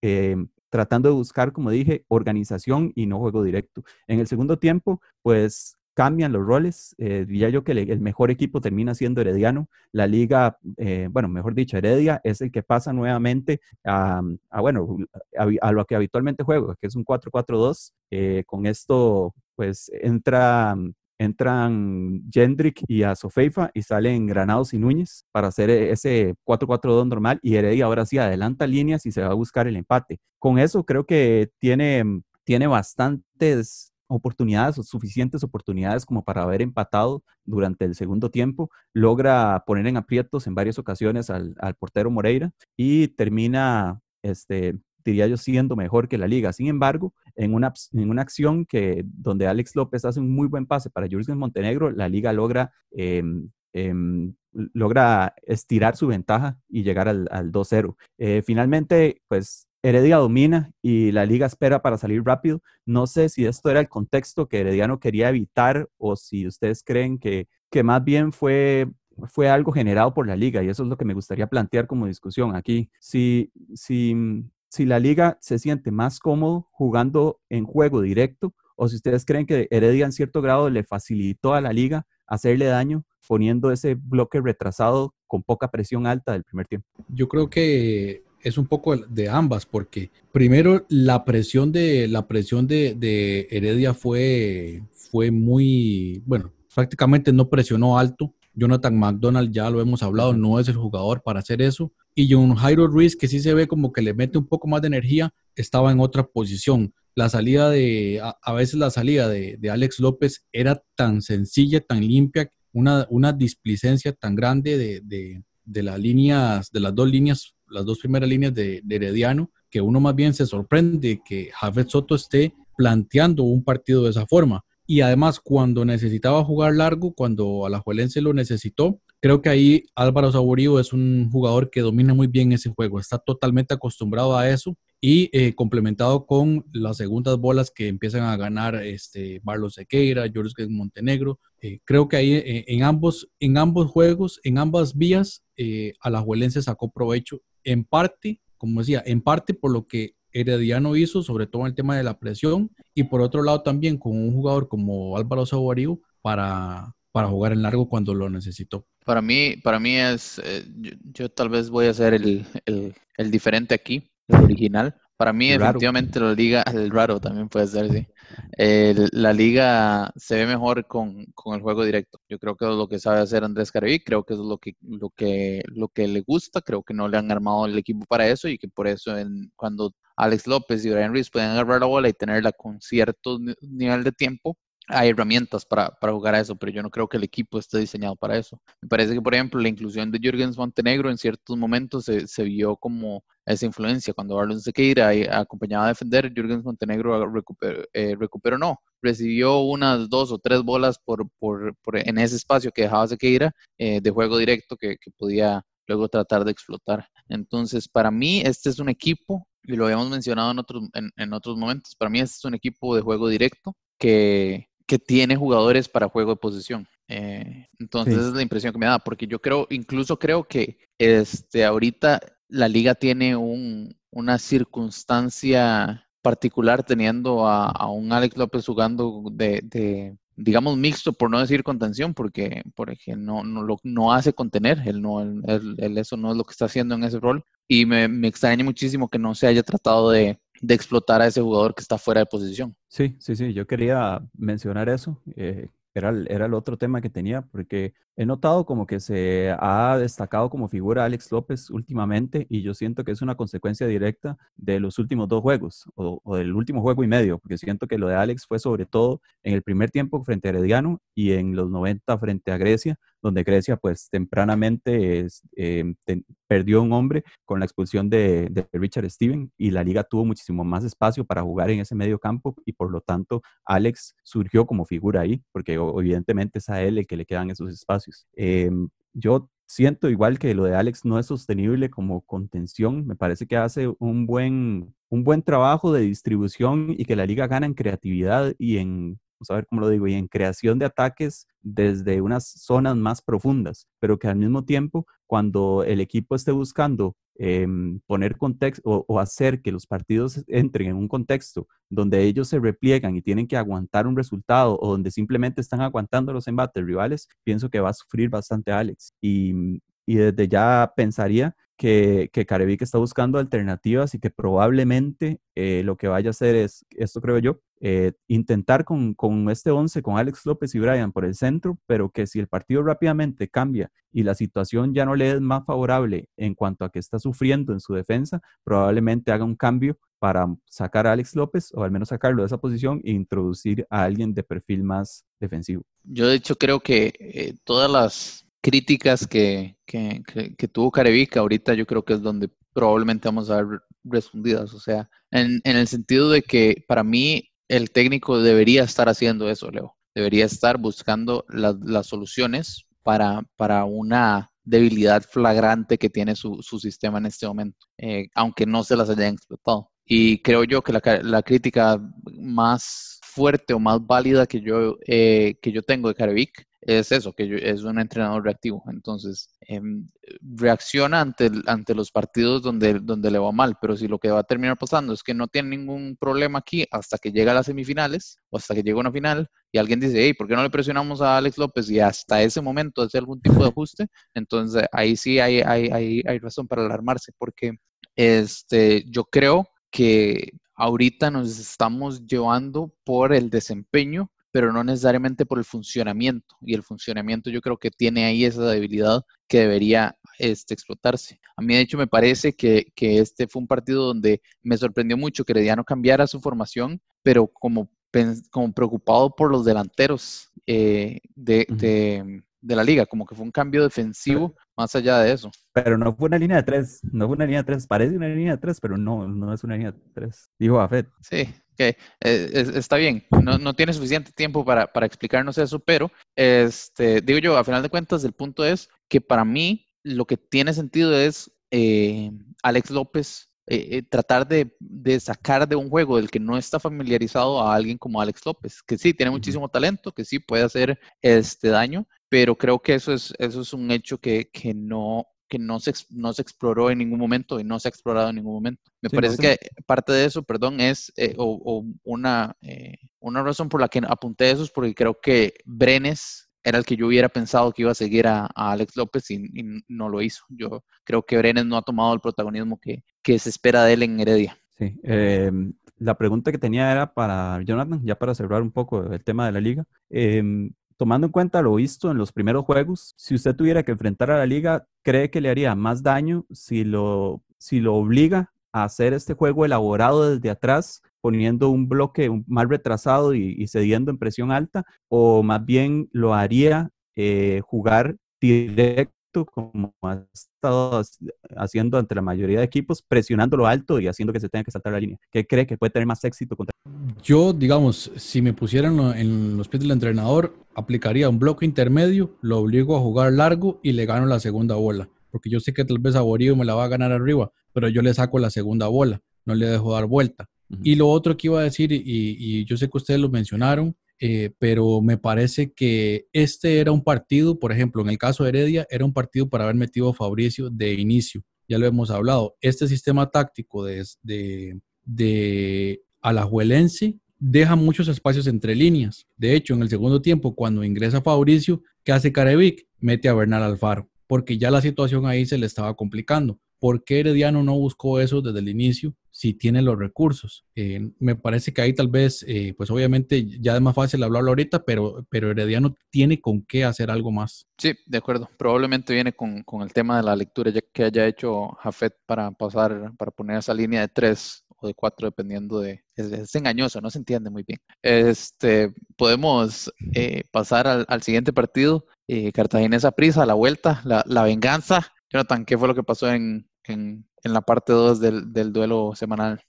Eh, tratando de buscar, como dije, organización y no juego directo. En el segundo tiempo, pues cambian los roles. Eh, diría yo que el mejor equipo termina siendo Herediano. La liga, eh, bueno, mejor dicho, Heredia es el que pasa nuevamente a, bueno, a, lo que habitualmente juego, que es un 4-4-2. Eh, con esto, pues entra, entran Jendrik y a Sofeifa y salen Granados y Núñez para hacer ese 4-4-2 normal y Heredia ahora sí adelanta líneas y se va a buscar el empate. Con eso creo que tiene, tiene bastantes oportunidades suficientes oportunidades como para haber empatado durante el segundo tiempo, logra poner en aprietos en varias ocasiones al, portero Moreira y termina, este, diría yo, siendo mejor que la liga. Sin embargo, en una, en una acción que, donde Alex López hace un muy buen pase para Jürgen Montenegro, la liga logra, em, em, logra estirar su ventaja y llegar al, al 2-0. Eh, finalmente, pues Heredia domina y la liga espera para salir rápido. No sé si esto era el contexto que Herediano quería evitar o si ustedes creen que, que más bien fue, fue algo generado por la liga y eso es lo que me gustaría plantear como discusión aquí. Si, si, si la liga se siente más cómodo jugando en juego directo o si ustedes creen que Heredia en cierto grado le facilitó a la liga hacerle daño poniendo ese bloque retrasado con poca presión alta del primer tiempo. Yo creo que es un poco de ambas, porque primero la presión de, la presión de, Heredia fue, fue muy, bueno, prácticamente no presionó alto. Jonathan McDonald, ya lo hemos hablado, no es el jugador para hacer eso. Y John Jairo Ruiz, que sí se ve como que le mete un poco más de energía, estaba en otra posición. La salida de, a, veces la salida de, Alex López era tan sencilla, tan limpia, una, una displicencia tan grande de, de las líneas, de las dos líneas las dos primeras líneas de, Herediano, que uno más bien se sorprende que Jafet Soto esté planteando un partido de esa forma. Y además, cuando necesitaba jugar largo, cuando Alajuelense lo necesitó, creo que ahí Álvaro Saborío es un jugador que domina muy bien ese juego, está totalmente acostumbrado a eso y eh, complementado con las segundas bolas que empiezan a ganar este Barlos Sequeira, Jorge Montenegro. Eh, creo que ahí eh, en, ambos, en ambos juegos, en ambas vías, Alajuelense sacó provecho en parte, como decía, en parte por lo que Herediano hizo, sobre todo en el tema de la presión, y por otro lado también con un jugador como Álvaro Saborío para, para jugar en largo cuando lo necesitó. Para mí, para mí es, eh, yo, tal vez voy a ser el, el diferente aquí, el original, para mí, definitivamente, la liga, el raro también puede ser, sí. la liga se ve mejor con, el juego directo. Yo creo que es lo que sabe hacer Andrés Caraví, creo que es lo que, lo, que, lo que le gusta, creo que no le han armado el equipo para eso y que por eso en, cuando Alex López y Brian Ruiz pueden agarrar la bola y tenerla con cierto nivel de tiempo, hay herramientas para, para, jugar a eso, pero yo no creo que el equipo esté diseñado para eso. Me parece que, por ejemplo, la inclusión de Jürgens Montenegro en ciertos momentos se, se vio como esa influencia. Cuando Arlen Sequeira acompañaba a defender, Jürgens Montenegro recuperó, eh, recuperó, no, recibió unas dos o tres bolas por, por, por en ese espacio que dejaba Sequeira eh, de juego directo que, que podía luego tratar de explotar. Entonces, para mí, este es un equipo, y lo habíamos mencionado en otros, en, en otros momentos, para mí este es un equipo de juego directo que, que tiene jugadores para juego de posición. Eh, entonces es la impresión que me da, porque yo creo, incluso creo que este, ahorita la liga tiene un, una circunstancia particular teniendo a, un Alex López jugando de, digamos, mixto, por no decir contención, porque, porque no, no, lo, no hace contener, él, no, él, eso no es lo que está haciendo en ese rol. Y me, me extraña muchísimo que no se haya tratado de, de explotar a ese jugador que está fuera de posición. Sí, sí, sí, yo quería mencionar eso. Eh, era, era el otro tema que tenía, porque he notado como que se ha destacado como figura Alex López últimamente y yo siento que es una consecuencia directa de los últimos dos juegos o, o, del último juego y medio, porque siento que lo de Alex fue sobre todo en el primer tiempo frente a Herediano y en los 90 frente a Grecia, donde Grecia pues tempranamente te, perdió un hombre con la expulsión de, Richard Steven y la liga tuvo muchísimo más espacio para jugar en ese medio campo y por lo tanto Alex surgió como figura ahí, porque evidentemente es a él el que le quedan esos espacios. Eh, yo siento igual que lo de Alex no es sostenible como contención, me parece que hace un buen, un buen trabajo de distribución y que la liga gana en creatividad y en vamos a ver cómo lo digo, y en creación de ataques desde unas zonas más profundas, pero que al mismo tiempo, cuando el equipo esté buscando eh, poner contexto o, hacer que los partidos entren en un contexto donde ellos se repliegan y tienen que aguantar un resultado o donde simplemente están aguantando los embates rivales, pienso que va a sufrir bastante Alex. Y desde ya pensaría que, que está buscando alternativas y que probablemente eh, lo que vaya a hacer es, esto creo yo, eh, intentar con, con este 11, con Alex López y Brian por el centro, pero que si el partido rápidamente cambia y la situación ya no le es más favorable en cuanto a que está sufriendo en su defensa, probablemente haga un cambio para sacar a Alex López o al menos sacarlo de esa posición e introducir a alguien de perfil más defensivo. Yo de hecho creo que eh, todas las críticas que, que, que, que tuvo Carevica, ahorita yo creo que es donde probablemente vamos a ver respondidas. O sea, en, en, el sentido de que para mí el técnico debería estar haciendo eso, Leo. Debería estar buscando las, las soluciones para, para una debilidad flagrante que tiene su, su sistema en este momento, eh, aunque no se las hayan explotado. Y creo yo que la, la crítica más fuerte o más válida que yo, eh, que yo tengo de Carevic es eso, que es un entrenador reactivo. Entonces, eh, reacciona ante, ante los partidos donde, donde le va mal, pero si lo que va a terminar pasando es que no tiene ningún problema aquí hasta que llega a las semifinales o hasta que llega a una final y alguien dice, hey, ¿por qué no le presionamos a Alex López? Y hasta ese momento hace algún tipo de ajuste, entonces ahí sí hay, hay, hay, hay razón para alarmarse, porque este, yo creo que ahorita nos estamos llevando por el desempeño pero no necesariamente por el funcionamiento. Y el funcionamiento yo creo que tiene ahí esa debilidad que debería este, explotarse. A mí de hecho me parece que, que este fue un partido donde me sorprendió mucho que Herediano cambiara su formación, pero como, como preocupado por los delanteros eh, de, uh -huh. de, de, la liga, como que fue un cambio defensivo más allá de eso. Pero no fue una línea de tres, no fue una línea de tres, parece una línea de tres, pero no, no es una línea de tres, dijo Afet. Sí, que eh, está bien, no, no, tiene suficiente tiempo para, para, explicarnos eso, pero este, digo yo, a final de cuentas, el punto es que para mí lo que tiene sentido es eh, Alex López eh, eh, tratar de, de, sacar de un juego del que no está familiarizado a alguien como Alex López, que sí tiene muchísimo talento, que sí puede hacer este daño, pero creo que eso es, eso es un hecho que, que no, que no se, no se exploró en ningún momento y no se ha explorado en ningún momento. Me sí, parece no sé. que parte de eso, perdón, es eh, o, o, una, eh, una razón por la que apunté eso es porque creo que Brenes era el que yo hubiera pensado que iba a seguir a, a Alex López y, y, no lo hizo. Yo creo que Brenes no ha tomado el protagonismo que, que se espera de él en Heredia. Sí, eh, la pregunta que tenía era para Jonathan, ya para cerrar un poco el tema de la liga. Eh, tomando en cuenta lo visto en los primeros juegos, si usted tuviera que enfrentar a la liga, ¿cree que le haría más daño si lo, si lo obliga a hacer este juego elaborado desde atrás poniendo un bloque más retrasado y, cediendo en presión alta, o más bien lo haría eh, jugar directo como ha estado haciendo ante la mayoría de equipos, presionándolo alto y haciendo que se tenga que saltar la línea. ¿Qué cree que puede tener más éxito contra? Yo, digamos, si me pusieran en los pies del entrenador, aplicaría un bloque intermedio, lo obligo a jugar largo y le gano la segunda bola. Porque yo sé que tal vez Aborío me la va a ganar arriba, pero yo le saco la segunda bola, no le dejo dar vuelta. Y lo otro que iba a decir, y yo sé que ustedes lo mencionaron, eh, pero me parece que este era un partido, por ejemplo, en el caso de Heredia, era un partido para haber metido a Fabricio de inicio. Ya lo hemos hablado. Este sistema táctico de, de, de Alajuelense deja muchos espacios entre líneas. De hecho, en el segundo tiempo, cuando ingresa Fabricio, ¿qué hace Carevic? Mete a Bernal Alfaro, porque ya la situación ahí se le estaba complicando. ¿Por qué Herediano no buscó eso desde el inicio si tiene los recursos? Eh, me parece que ahí tal vez, eh, pues obviamente ya es más fácil hablarlo ahorita, pero, pero Herediano tiene con qué hacer algo más. Sí, de acuerdo. Probablemente viene con, el tema de la lectura ya que haya hecho Jafet para pasar, para poner esa línea de tres o de cuatro, dependiendo de... Es, engañoso, no se entiende muy bien. Este, podemos eh, pasar al, siguiente partido. Cartaginesa Prisa, la vuelta, la, la venganza. Jonathan, ¿qué fue lo que pasó en, en, la parte 2 del, duelo semanal?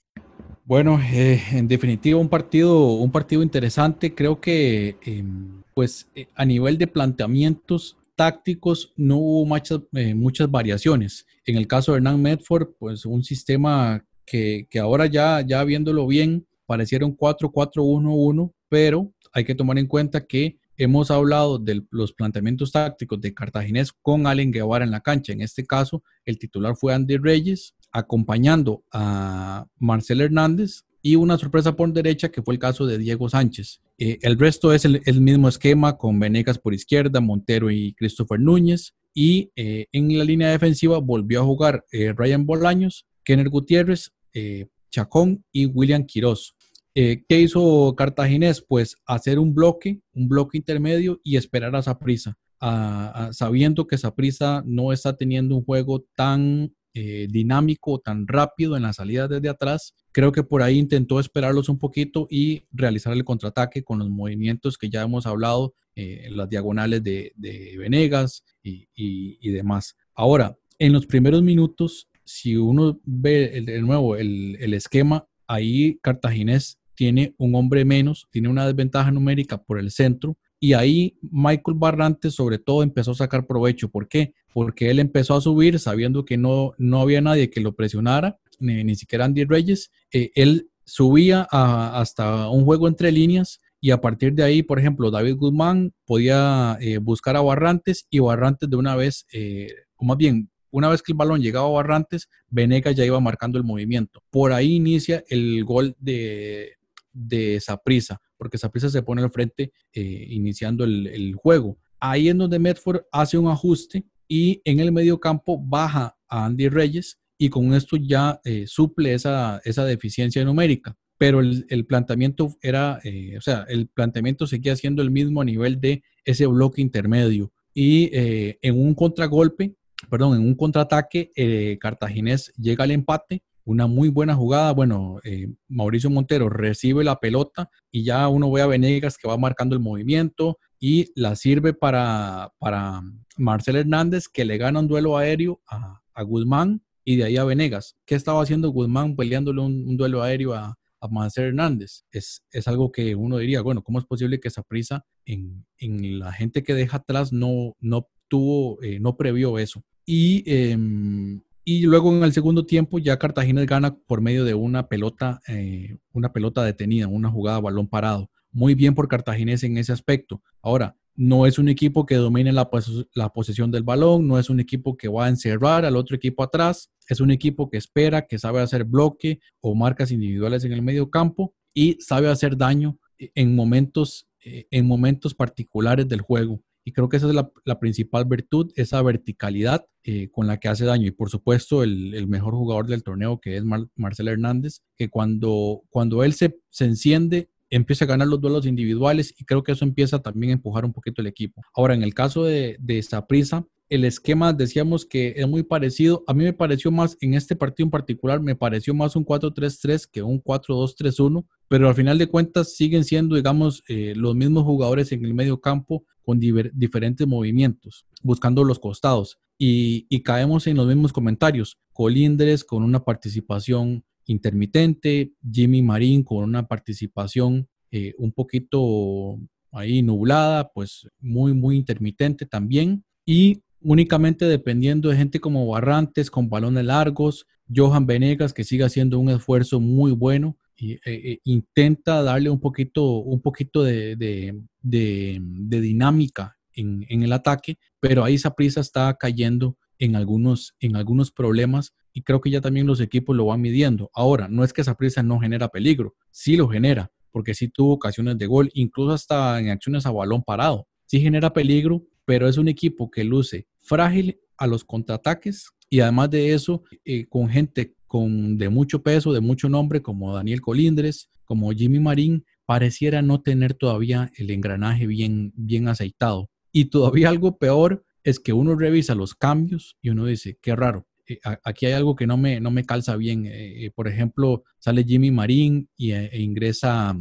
Bueno, eh, en definitiva un partido, un partido interesante. Creo que em, pues eh, a nivel de planteamientos tácticos no hubo muchas, eh, muchas variaciones. En el caso de Hernán Medford, pues un sistema que, que ahora ya, ya viéndolo bien, pareciera un 4-4-1-1, pero hay que tomar en cuenta que hemos hablado de los planteamientos tácticos de Cartaginés con Allen Guevara en la cancha. En este caso, el titular fue Andy Reyes, acompañando a Marcel Hernández y una sorpresa por derecha que fue el caso de Diego Sánchez. Eh, el resto es el, mismo esquema con Venegas por izquierda, Montero y Christopher Núñez. Y eh, en la línea defensiva volvió a jugar eh, Ryan Bolaños, Kenner Gutiérrez, Chacón y William Quiroz. Eh, ¿Qué hizo Cartaginés? Pues hacer un bloque, un bloque intermedio y esperar a Saprisa, sabiendo que Saprisa no está teniendo un juego tan eh, dinámico, tan rápido en la salida desde atrás. Creo que por ahí intentó esperarlos un poquito y realizar el contraataque con los movimientos que ya hemos hablado, eh, las diagonales de, Venegas y, demás. Ahora, en los primeros minutos, si uno ve de nuevo el, el esquema, ahí Cartaginés tiene un hombre menos, tiene una desventaja numérica por el centro. Y ahí Michael Barrantes sobre todo empezó a sacar provecho. ¿Por qué? Porque él empezó a subir sabiendo que no, no había nadie que lo presionara, ni, siquiera Andy Reyes. Eh, él subía hasta un juego entre líneas y a partir de ahí, por ejemplo, David Guzmán podía eh, buscar a Barrantes y Barrantes de una vez, eh, o más bien, una vez que el balón llegaba a Barrantes, Venegas ya iba marcando el movimiento. Por ahí inicia el gol de, de Saprisa, porque Saprisa se pone al frente eh, iniciando el, juego. Ahí es donde Medford hace un ajuste y en el medio campo baja a Andy Reyes y con esto ya eh, suple esa, esa, deficiencia numérica. Pero el, planteamiento era, eh, o sea, el planteamiento seguía siendo el mismo a nivel de ese bloque intermedio. Y en un contragolpe, perdón, en un contraataque, Cartaginés llega al empate una muy buena jugada. Bueno, eh, Mauricio Montero recibe la pelota y ya uno ve a Venegas que va marcando el movimiento y la sirve para, para Marcel Hernández que le gana un duelo aéreo a, Guzmán y de ahí a Venegas. ¿Qué estaba haciendo Guzmán peleándole un, duelo aéreo a, a Marcel Hernández? Es, es, algo que uno diría, bueno, ¿cómo es posible que esa prisa en, en la gente que deja atrás no, no tuvo, eh, no previó eso? Y em, y luego en el segundo tiempo ya Cartagena gana por medio de una pelota, eh, una pelota detenida, una jugada balón parado. Muy bien por Cartaginés en ese aspecto. Ahora, no es un equipo que domine la, la, posesión del balón, no es un equipo que va a encerrar al otro equipo atrás, es un equipo que espera, que sabe hacer bloque o marcas individuales en el medio campo y sabe hacer daño en momentos, eh, en momentos particulares del juego. Y creo que esa es la, principal virtud, esa verticalidad eh, con la que hace daño. Y por supuesto, el, mejor jugador del torneo, que es Marcel Hernández, que cuando, cuando él se, se enciende, empieza a ganar los duelos individuales y creo que eso empieza también a empujar un poquito el equipo. Ahora, en el caso de, de prisa el esquema decíamos que es muy parecido. A mí me pareció más, en este partido en particular, me pareció más un 4-3-3 que un 4-2-3-1, pero al final de cuentas siguen siendo, digamos, eh, los mismos jugadores en el medio campo con diferentes movimientos, buscando los costados. Y, caemos en los mismos comentarios. Colindres con una participación intermitente, Jimmy Marín con una participación eh, un poquito ahí nublada, pues muy, muy intermitente también. Y únicamente dependiendo de gente como Barrantes con balones largos, Johan Venegas que sigue haciendo un esfuerzo muy bueno y eh, intenta darle un poquito, un poquito de, dinámica en, el ataque, pero ahí prisa está cayendo en algunos, en algunos problemas y creo que ya también los equipos lo van midiendo. Ahora, no es que esa prisa no genera peligro, sí lo genera, porque sí tuvo ocasiones de gol, incluso hasta en acciones a balón parado. Sí genera peligro, pero es un equipo que luce frágil a los contraataques y además de eso, eh, con gente con, de mucho peso, de mucho nombre, como Daniel Colindres, como Jimmy Marín, pareciera no tener todavía el engranaje bien, bien aceitado. Y todavía algo peor es que uno revisa los cambios y uno dice, qué raro, eh, aquí hay algo que no me, no me calza bien. Eh, por ejemplo, sale Jimmy Marín y, e ingresa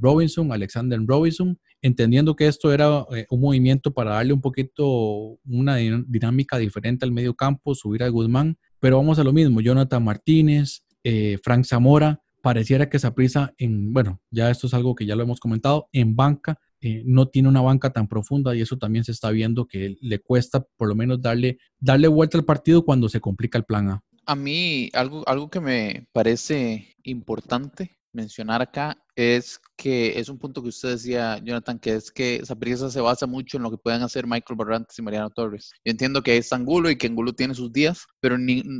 Robinson, Alexander Robinson, entendiendo que esto era un movimiento para darle un poquito una dinámica diferente al medio campo, subir a Guzmán, pero vamos a lo mismo, Jonathan Martínez, Frank Zamora, pareciera que esa prisa en, bueno, ya esto es algo que ya lo hemos comentado, en banca eh, no tiene una banca tan profunda y eso también se está viendo que le cuesta por lo menos darle, darle vuelta al partido cuando se complica el plan A. A mí algo, algo que me parece importante mencionar acá es que es un punto que usted decía, Jonathan, que es que esa prisa se basa mucho en lo que puedan hacer Michael Barrantes y Mariano Torres. Yo entiendo que es Angulo y que Angulo tiene sus días, pero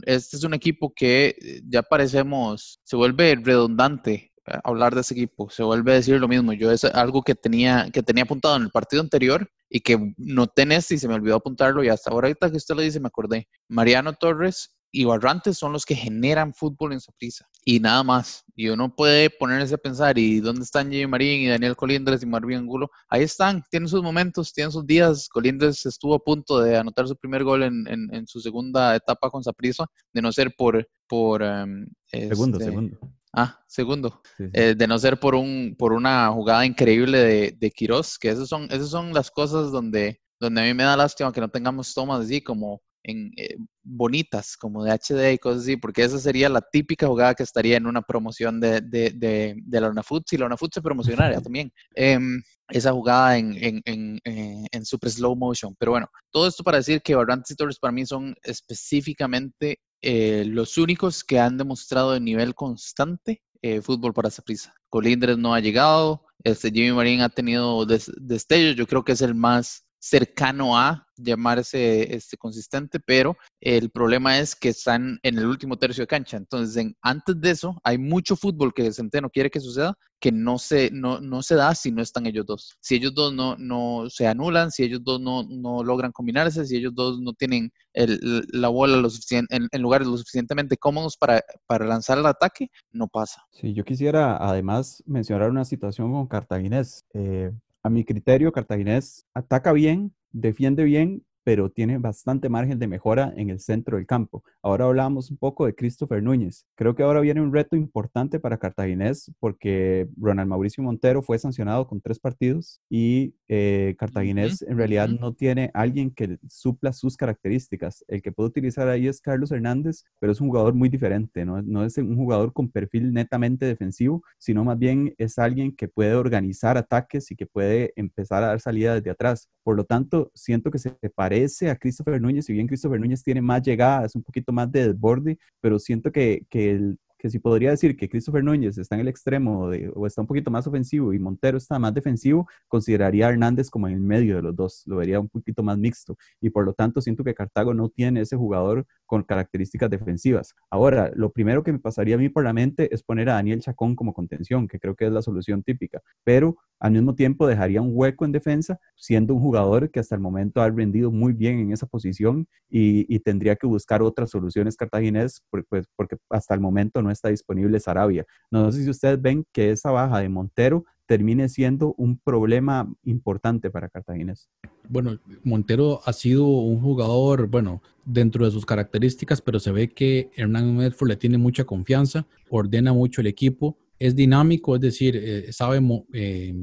este es un equipo que ya parecemos, se vuelve redundante hablar de ese equipo, se vuelve a decir lo mismo. Yo es algo que tenía, que tenía apuntado en el partido anterior y que noté en este y se me olvidó apuntarlo y hasta ahorita que usted lo dice me acordé. Mariano Torres y Barrantes son los que generan fútbol en prisa y nada más. Y uno puede ponerse a pensar, ¿y dónde están Jimmy Marín y Daniel Colindres y Marvin Angulo? Ahí están, tienen sus momentos, tienen sus días. Colindres estuvo a punto de anotar su primer gol en, en, su segunda etapa con Saprissa, de no ser por... por em, segundo, este, segundo. Ah, segundo. Eh, de no ser por un por una jugada increíble de, de Quirós, que esas son, esas son las cosas donde, donde a mí me da lástima que no tengamos tomas así como en eh, bonitas, como de HD y cosas así, porque esa sería la típica jugada que estaría en una promoción de, de, de, de la UNAFUT, si la UNAFUT se promocionaría también. Em, esa jugada en, en, en, eh, en, super slow motion. Pero bueno, todo esto para decir que Barrantes y Torres para mí son específicamente eh, los únicos que han demostrado de nivel constante eh, fútbol para esa prisa. Colindres no ha llegado, este Jimmy Marín ha tenido destellos, yo creo que es el más cercano a llamarse este, consistente, pero el problema es que están en el último tercio de cancha. Entonces, antes de eso, hay mucho fútbol que el Centeno quiere que suceda que no se, no, no se da si no están ellos dos. Si ellos dos no, no se anulan, si ellos dos no, no logran combinarse, si ellos dos no tienen el, la bola lo suficiente, en, lugares lo suficientemente cómodos para, para lanzar el ataque, no pasa. Sí, yo quisiera además mencionar una situación con Cartaginés. Eh, a mi criterio, Cartaginés ataca bien, defiende bien, pero tiene bastante margen de mejora en el centro del campo. Ahora hablamos un poco de Christopher Núñez. Creo que ahora viene un reto importante para Cartaginés porque Ronald Mauricio Montero fue sancionado con tres partidos y eh, Cartaginés en realidad no tiene alguien que supla sus características. El que puede utilizar ahí es Carlos Hernández, pero es un jugador muy diferente, ¿no? no es un jugador con perfil netamente defensivo, sino más bien es alguien que puede organizar ataques y que puede empezar a dar salida desde atrás. Por lo tanto, siento que se parece a Christopher Núñez, si bien Christopher Núñez tiene más llegadas, un poquito más de desborde, pero siento que, que el que si podría decir que Christopher Núñez está en el extremo o está un poquito más ofensivo y Montero está más defensivo, consideraría a Hernández como en el medio de los dos, lo vería un poquito más mixto y por lo tanto siento que Cartago no tiene ese jugador con características defensivas. Ahora, lo primero que me pasaría a mí por la mente es poner a Daniel Chacón como contención, que creo que es la solución típica, pero al mismo tiempo dejaría un hueco en defensa, siendo un jugador que hasta el momento ha rendido muy bien en esa posición y, tendría que buscar otras soluciones cartaginés, pues, porque hasta el momento no no está disponible Sarabia. No sé si ustedes ven que esa baja de Montero termine siendo un problema importante para Cartaginés. Bueno, Montero ha sido un jugador, bueno, dentro de sus características, pero se ve que Hernán Medford le tiene mucha confianza, ordena mucho el equipo, es dinámico, es decir, eh, sabe eh,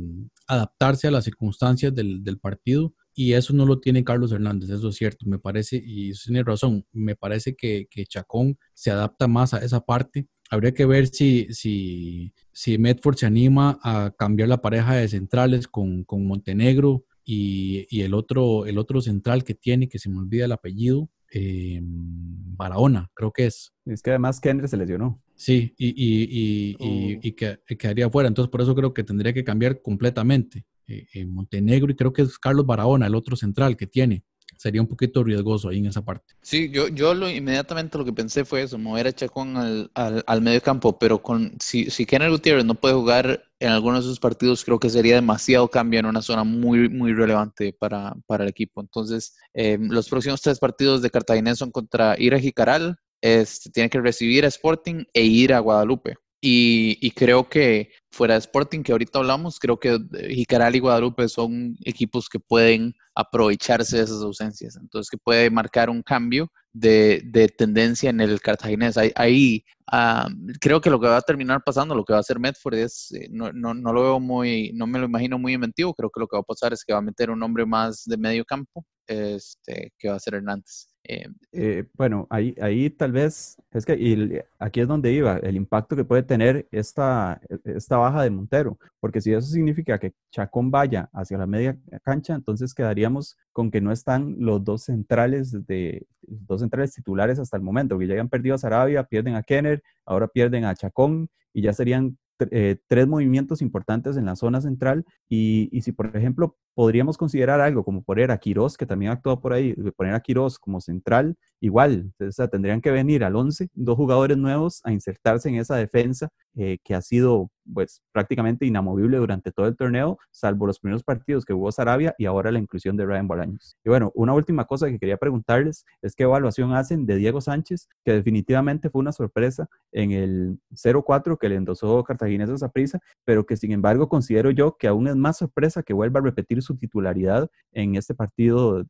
adaptarse a las circunstancias del, del, partido y eso no lo tiene Carlos Hernández, eso es cierto, me parece, y tiene razón, me parece que, que Chacón se adapta más a esa parte habría que ver si, si, si Medford se anima a cambiar la pareja de centrales con, con Montenegro y, y, el, otro, el otro central que tiene, que se me olvida el apellido, eh, Barahona, creo que es. Es que además Kendrick se lesionó. Sí, y, y, y, y que, quedaría fuera. Entonces, por eso creo que tendría que cambiar completamente. Eh, Montenegro y creo que es Carlos Barahona, el otro central que tiene sería un poquito riesgoso ahí en esa parte. Sí, yo, yo lo, inmediatamente lo que pensé fue eso, mover a Chacón al, al, al medio campo, pero con, si, si Kenneth Gutiérrez no puede jugar en algunos de sus partidos, creo que sería demasiado cambio en una zona muy, muy relevante para, para el equipo. Entonces, eh, los próximos tres partidos de Cartaginés son contra ir a Jicaral, este, tiene que recibir a Sporting e ir a Guadalupe. Y, y, creo que fuera de Sporting, que ahorita hablamos, creo que Jicaral y Guadalupe son equipos que pueden aprovecharse de esas ausencias. Entonces, que puede marcar un cambio de, de tendencia en el cartaginés. Ahí, uh, creo que lo que va a terminar pasando, lo que va a hacer Medford es, eh, no, no, no, lo veo muy, no me lo imagino muy inventivo. Creo que lo que va a pasar es que va a meter un hombre más de medio campo, este, que va a ser Hernández. Eh, eh, bueno, ahí, ahí tal vez, es que y aquí es donde iba, el impacto que puede tener esta, esta baja de Montero, porque si eso significa que Chacón vaya hacia la media cancha, entonces quedaríamos con que no están los dos centrales de dos centrales titulares hasta el momento, que ya han perdido a Sarabia, pierden a Kenner, ahora pierden a Chacón y ya serían eh, tres movimientos importantes en la zona central y, y, si por ejemplo podríamos considerar algo como poner a Quirós, que también actuó por ahí, poner a Quirós como central, igual, o sea, tendrían que venir al 11 dos jugadores nuevos a insertarse en esa defensa eh, que ha sido pues prácticamente inamovible durante todo el torneo, salvo los primeros partidos que hubo Sarabia y ahora la inclusión de Ryan Bolaños. Y bueno, una última cosa que quería preguntarles es qué evaluación hacen de Diego Sánchez, que definitivamente fue una sorpresa en el 0-4 que le endosó Cartaginés a prisa, pero que sin embargo considero yo que aún es más sorpresa que vuelva a repetir su titularidad en este partido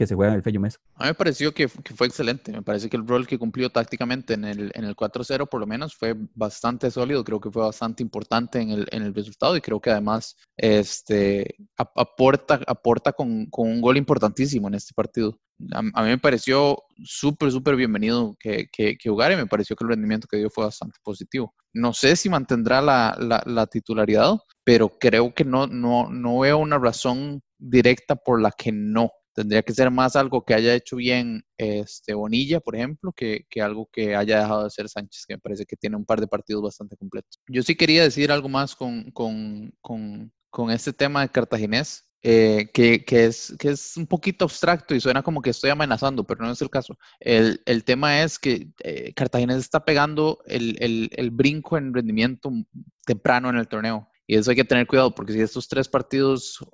que se juega en el Fello Mesa. A mí me pareció que, fue excelente. Me parece que el rol que cumplió tácticamente en el, en el 4-0 por lo menos fue bastante sólido. Creo que fue bastante importante en el, en el resultado y creo que además este, aporta, aporta con, con un gol importantísimo en este partido. A, mí me pareció súper, súper bienvenido que, que, que y me pareció que el rendimiento que dio fue bastante positivo. No sé si mantendrá la, la, la titularidad, pero creo que no, no, no veo una razón directa por la que no tendría que ser más algo que haya hecho bien este, Bonilla, por ejemplo, que, que, algo que haya dejado de hacer Sánchez, que me parece que tiene un par de partidos bastante completos. Yo sí quería decir algo más con, con, con, con este tema de Cartaginés. Eh, que, que, es, que es un poquito abstracto y suena como que estoy amenazando, pero no es el caso. El, el tema es que eh, Cartaginés está pegando el, el, el brinco en rendimiento temprano en el torneo. Y eso hay que tener cuidado porque si estos tres partidos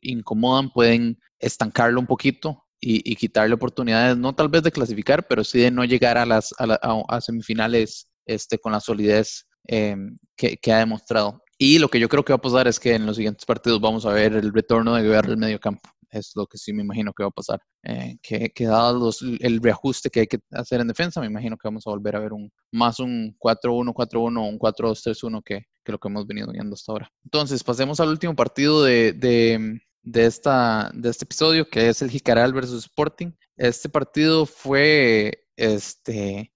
incomodan, pueden estancarlo un poquito y, quitarle oportunidades, no tal vez de clasificar, pero sí de no llegar a las a, la, semifinales este, con la solidez eh, que, ha demostrado. Y lo que yo creo que va a pasar es que en los siguientes partidos vamos a ver el retorno de Guerra al medio campo. Es lo que sí me imagino que va a pasar. Eh, que, que dado los, el reajuste que hay que hacer en defensa, me imagino que vamos a volver a ver un más un 4-1, 4-1 o un 4-2-3-1 que, que lo que hemos venido viendo hasta ahora. Entonces, pasemos al último partido de, de, de, esta, de este episodio, que es el Jicaral versus Sporting. Este partido fue este,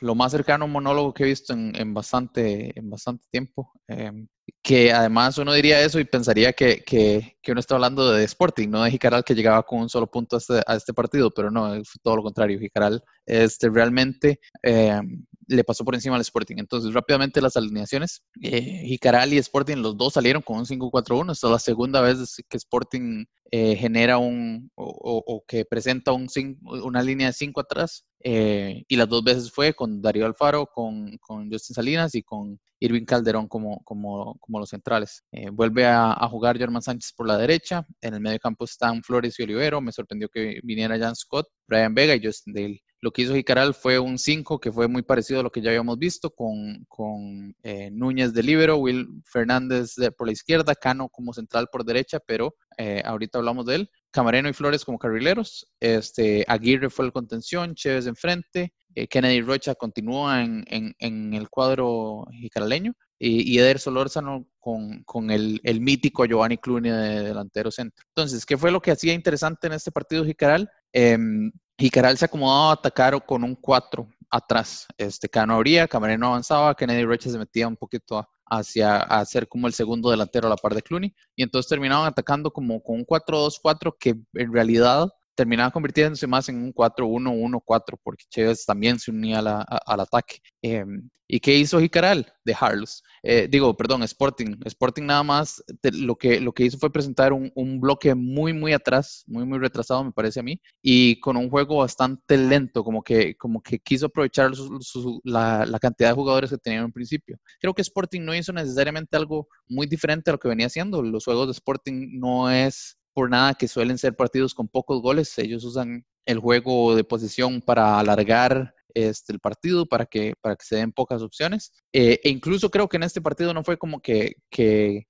lo más cercano a un monólogo que he visto en, en bastante, en bastante tiempo. Eh, que además uno diría eso y pensaría que, que, que, uno está hablando de Sporting, no de Jicaral que llegaba con un solo punto a este, a este partido, pero no, fue todo lo contrario. Jicaral este, realmente eh, le pasó por encima al Sporting. Entonces, rápidamente las alineaciones. Eh, Jicaral y Sporting, los dos salieron con un 5-4-1. Esta es la segunda vez que Sporting eh, genera un o, que presenta un, una línea de 5 atrás. Eh, y las dos veces fue con Darío Alfaro, con, con Justin Salinas y con Irving Calderón como, como, como los centrales. Eh, vuelve a, jugar Germán Sánchez por la derecha. En el medio campo están Flores y Olivero. Me sorprendió que viniera Jan Scott, Brian Vega y Justin Dale Lo que hizo Jicaral fue un 5 que fue muy parecido a lo que ya habíamos visto con, con eh, Núñez de libero, Will Fernández por la izquierda, Cano como central por derecha, pero eh, ahorita hablamos de él. Camareno y Flores como carrileros, este, Aguirre fue el contención, Chévez enfrente, eh, Kennedy Rocha continúa en, en, el cuadro jicaraleño y, Eder Solórzano con, con el, el, mítico Giovanni Cluny de delantero centro. Entonces, ¿qué fue lo que hacía interesante en este partido Jicaral? Eh, Jicaral se acomodaba a atacar con un 4 atrás. Este, Cano abría, Camareno avanzaba, Kennedy Rocha se metía un poquito hacia a ser como el segundo delantero a la par de Clooney. Y entonces terminaban atacando como con un 4-2-4 que en realidad terminaba convirtiéndose más en un 4-1-1-4 porque Chávez también se unía al ataque. Em, ¿Y qué hizo Jicaral? Dejarlos. Eh, digo, perdón, Sporting. Sporting nada más lo, que, lo que hizo fue presentar un, bloque muy, muy atrás, muy, muy retrasado, me parece a mí, y con un juego bastante lento, como que, como que quiso aprovechar la, la, cantidad de jugadores que tenían en principio. Creo que Sporting no hizo necesariamente algo muy diferente a lo que venía haciendo. Los juegos de Sporting no es por nada que suelen ser partidos con pocos goles. Ellos usan el juego de posición para alargar este, el partido, para que, para que se den pocas opciones. Eh, e incluso creo que en este partido no fue como que, que,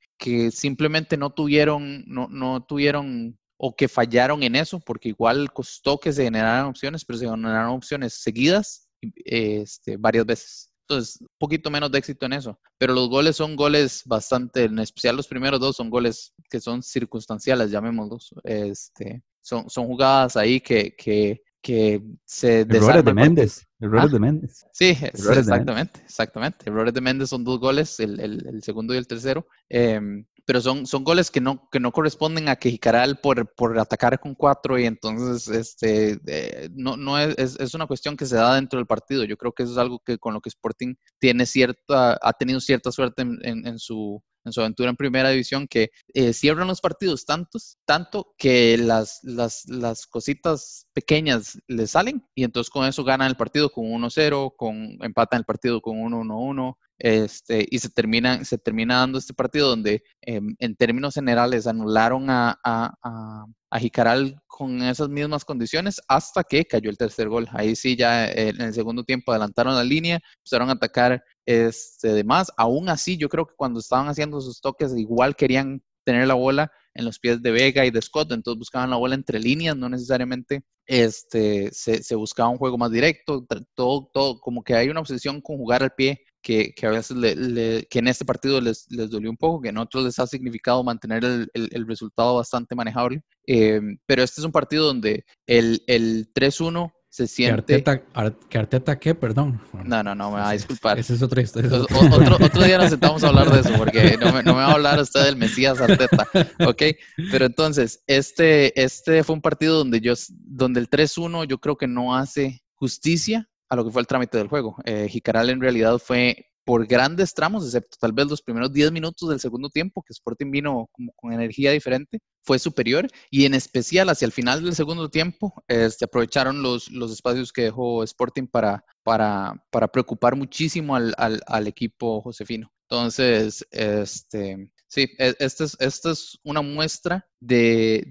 simplemente no tuvieron, no, no tuvieron o que fallaron en eso, porque igual costó que se generaran opciones, pero se generaron opciones seguidas este, varias veces. Entonces, un poquito menos de éxito en eso. Pero los goles son goles bastante, en especial los primeros dos son goles que son circunstanciales, llamémoslos. Este, son, son jugadas ahí que, que, que se Errores de Méndez. Errores de Méndez. Sí, exactamente, exactamente. Errores de Méndez son dos goles, el, el, el segundo y el tercero. Eh, pero son, son goles que no, que no corresponden a que Jicaral por, por atacar con cuatro y entonces este, eh, no, no es, es, una cuestión que se da dentro del partido. Yo creo que eso es algo que con lo que Sporting tiene cierta, ha tenido cierta suerte en, en, su, en su aventura en primera división, que eh, cierran los partidos tantos, tanto que las, las, las cositas pequeñas le salen y entonces con eso ganan el partido con 1-0, con empatan el partido con 1-1-1, este, y se termina, se termina dando este partido donde em, en términos generales anularon a, a, a, Jicaral con esas mismas condiciones hasta que cayó el tercer gol. Ahí sí ya eh, en el segundo tiempo adelantaron la línea, empezaron a atacar este, de más. Aún así, yo creo que cuando estaban haciendo sus toques igual querían tener la bola en los pies de Vega y de Scott, entonces buscaban la bola entre líneas, no necesariamente este, se, se buscaba un juego más directo, todo, todo, como que hay una obsesión con jugar al pie que, a veces le, que en este partido les, les, dolió un poco, que en otros les ha significado mantener el, el, resultado bastante manejable. Eh, pero este es un partido donde el, el 3-1 se siente... ¿Que Arteta, qué? Perdón. No, no, no, me va a disculpar. Esa es otra historia. Otro, otro, día nos sentamos a hablar de eso, porque no me, no me va a hablar usted del Mesías Arteta, ¿ok? Pero entonces, este, este fue un partido donde, yo, donde el 3-1 yo creo que no hace justicia a lo que fue el trámite del juego. Eh, Jicaral en realidad fue por grandes tramos, excepto tal vez los primeros 10 minutos del segundo tiempo, que Sporting vino como con energía diferente, fue superior y en especial hacia el final del segundo tiempo este, aprovecharon los, los espacios que dejó Sporting para, para, para preocupar muchísimo al, al, al equipo josefino. Entonces, este, Sí, e, esta es, esta es una muestra de,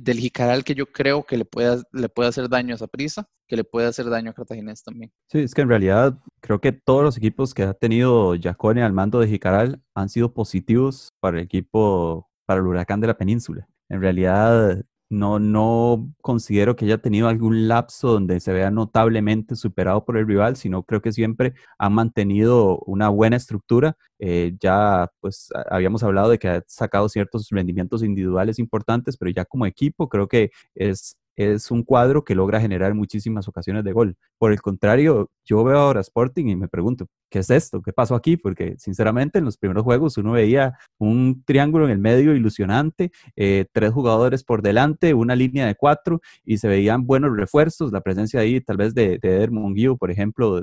del jicaral que yo creo que le puede, le puede hacer daño a esa prisa, que le puede hacer daño a Cartaginés también. Sí, es que en realidad creo que todos los equipos que ha tenido Jacone al mando de jicaral han sido positivos para el equipo, para el huracán de la península. En realidad, no, no considero que haya tenido algún lapso donde se vea notablemente superado por el rival, sino creo que siempre ha mantenido una buena estructura. Eh, ya pues habíamos hablado de que ha sacado ciertos rendimientos individuales importantes, pero ya como equipo creo que es es un cuadro que logra generar muchísimas ocasiones de gol. Por el contrario, yo veo ahora Sporting y me pregunto, ¿qué es esto? ¿Qué pasó aquí? Porque sinceramente en los primeros juegos uno veía un triángulo en el medio ilusionante, eh, tres jugadores por delante, una línea de cuatro y se veían buenos refuerzos, la presencia ahí tal vez de, de Eder Monguío, por ejemplo,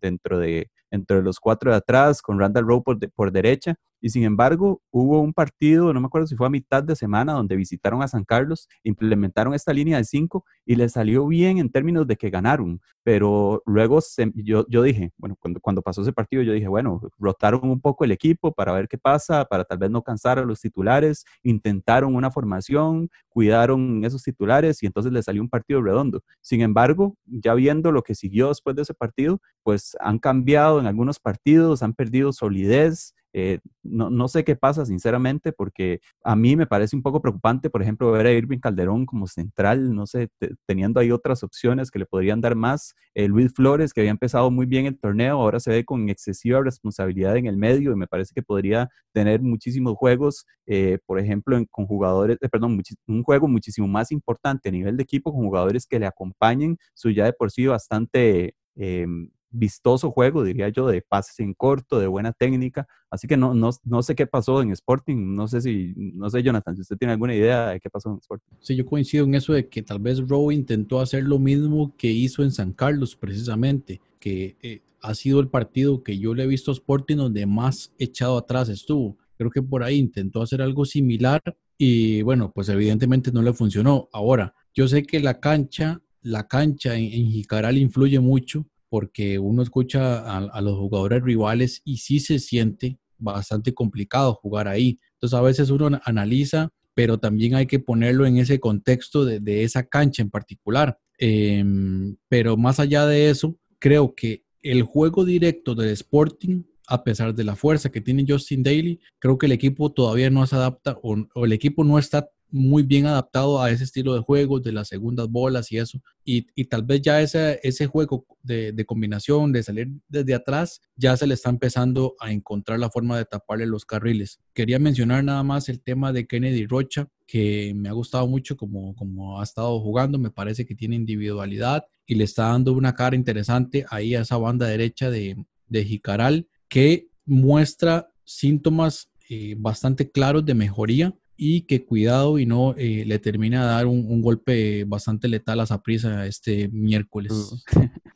dentro de entre los cuatro de atrás, con Randall Rowe por, por, derecha. Y sin embargo, hubo un partido, no me acuerdo si fue a mitad de semana, donde visitaron a San Carlos, implementaron esta línea de cinco y les salió bien en términos de que ganaron. pero luego yo, yo dije, bueno, cuando, cuando pasó ese partido, yo dije, bueno, rotaron un poco el equipo para ver qué pasa, para tal vez no cansar a los titulares, intentaron una formación, cuidaron esos titulares y entonces le salió un partido redondo. Sin embargo, ya viendo lo que siguió después de ese partido, pues han cambiado en algunos partidos, han perdido solidez, eh, no, no, sé qué pasa, sinceramente, porque a mí me parece un poco preocupante, por ejemplo, ver a Irving Calderón como central, no sé, teniendo ahí otras opciones que le podrían dar más. Eh, Luis Flores, que había empezado muy bien el torneo, ahora se ve con excesiva responsabilidad en el medio y me parece que podría tener muchísimos juegos, eh, por ejemplo, con jugadores, perdón, un juego muchísimo más importante a nivel de equipo con jugadores que le acompañen, su ya de por sí bastante em, vistoso juego, diría yo, de pases en corto, de buena técnica. Así que no, no, no, sé qué pasó en Sporting. No sé si, no sé, Jonathan, si usted tiene alguna idea de qué pasó en Sporting. Sí, yo coincido en eso de que tal vez Rowe intentó hacer lo mismo que hizo en San Carlos, precisamente, que eh, ha sido el partido que yo le he visto a Sporting donde más echado atrás estuvo. Creo que por ahí intentó hacer algo similar y bueno, pues evidentemente no le funcionó. Ahora, yo sé que la cancha, la cancha en, en Jicaral influye mucho porque uno escucha a, los jugadores rivales y sí se siente bastante complicado jugar ahí. Entonces a veces uno analiza, pero también hay que ponerlo en ese contexto de, esa cancha en particular. Em, pero más allá de eso, creo que el juego directo del Sporting, a pesar de la fuerza que tiene Justin Daly, creo que el equipo todavía no se adapta o el equipo no está muy bien adaptado a ese estilo de juego, de las segundas bolas y eso. Y, tal vez ya ese, ese juego de, combinación, de salir desde atrás, ya se le está empezando a encontrar la forma de taparle los carriles. Quería mencionar nada más el tema de Kennedy Rocha, que me ha gustado mucho como, como ha estado jugando. Me parece que tiene individualidad y le está dando una cara interesante ahí a esa banda derecha de, de Jicaral, que muestra síntomas eh, bastante claros de mejoría y que cuidado y no eh, le termine a dar un, golpe bastante letal a Saprisa este miércoles.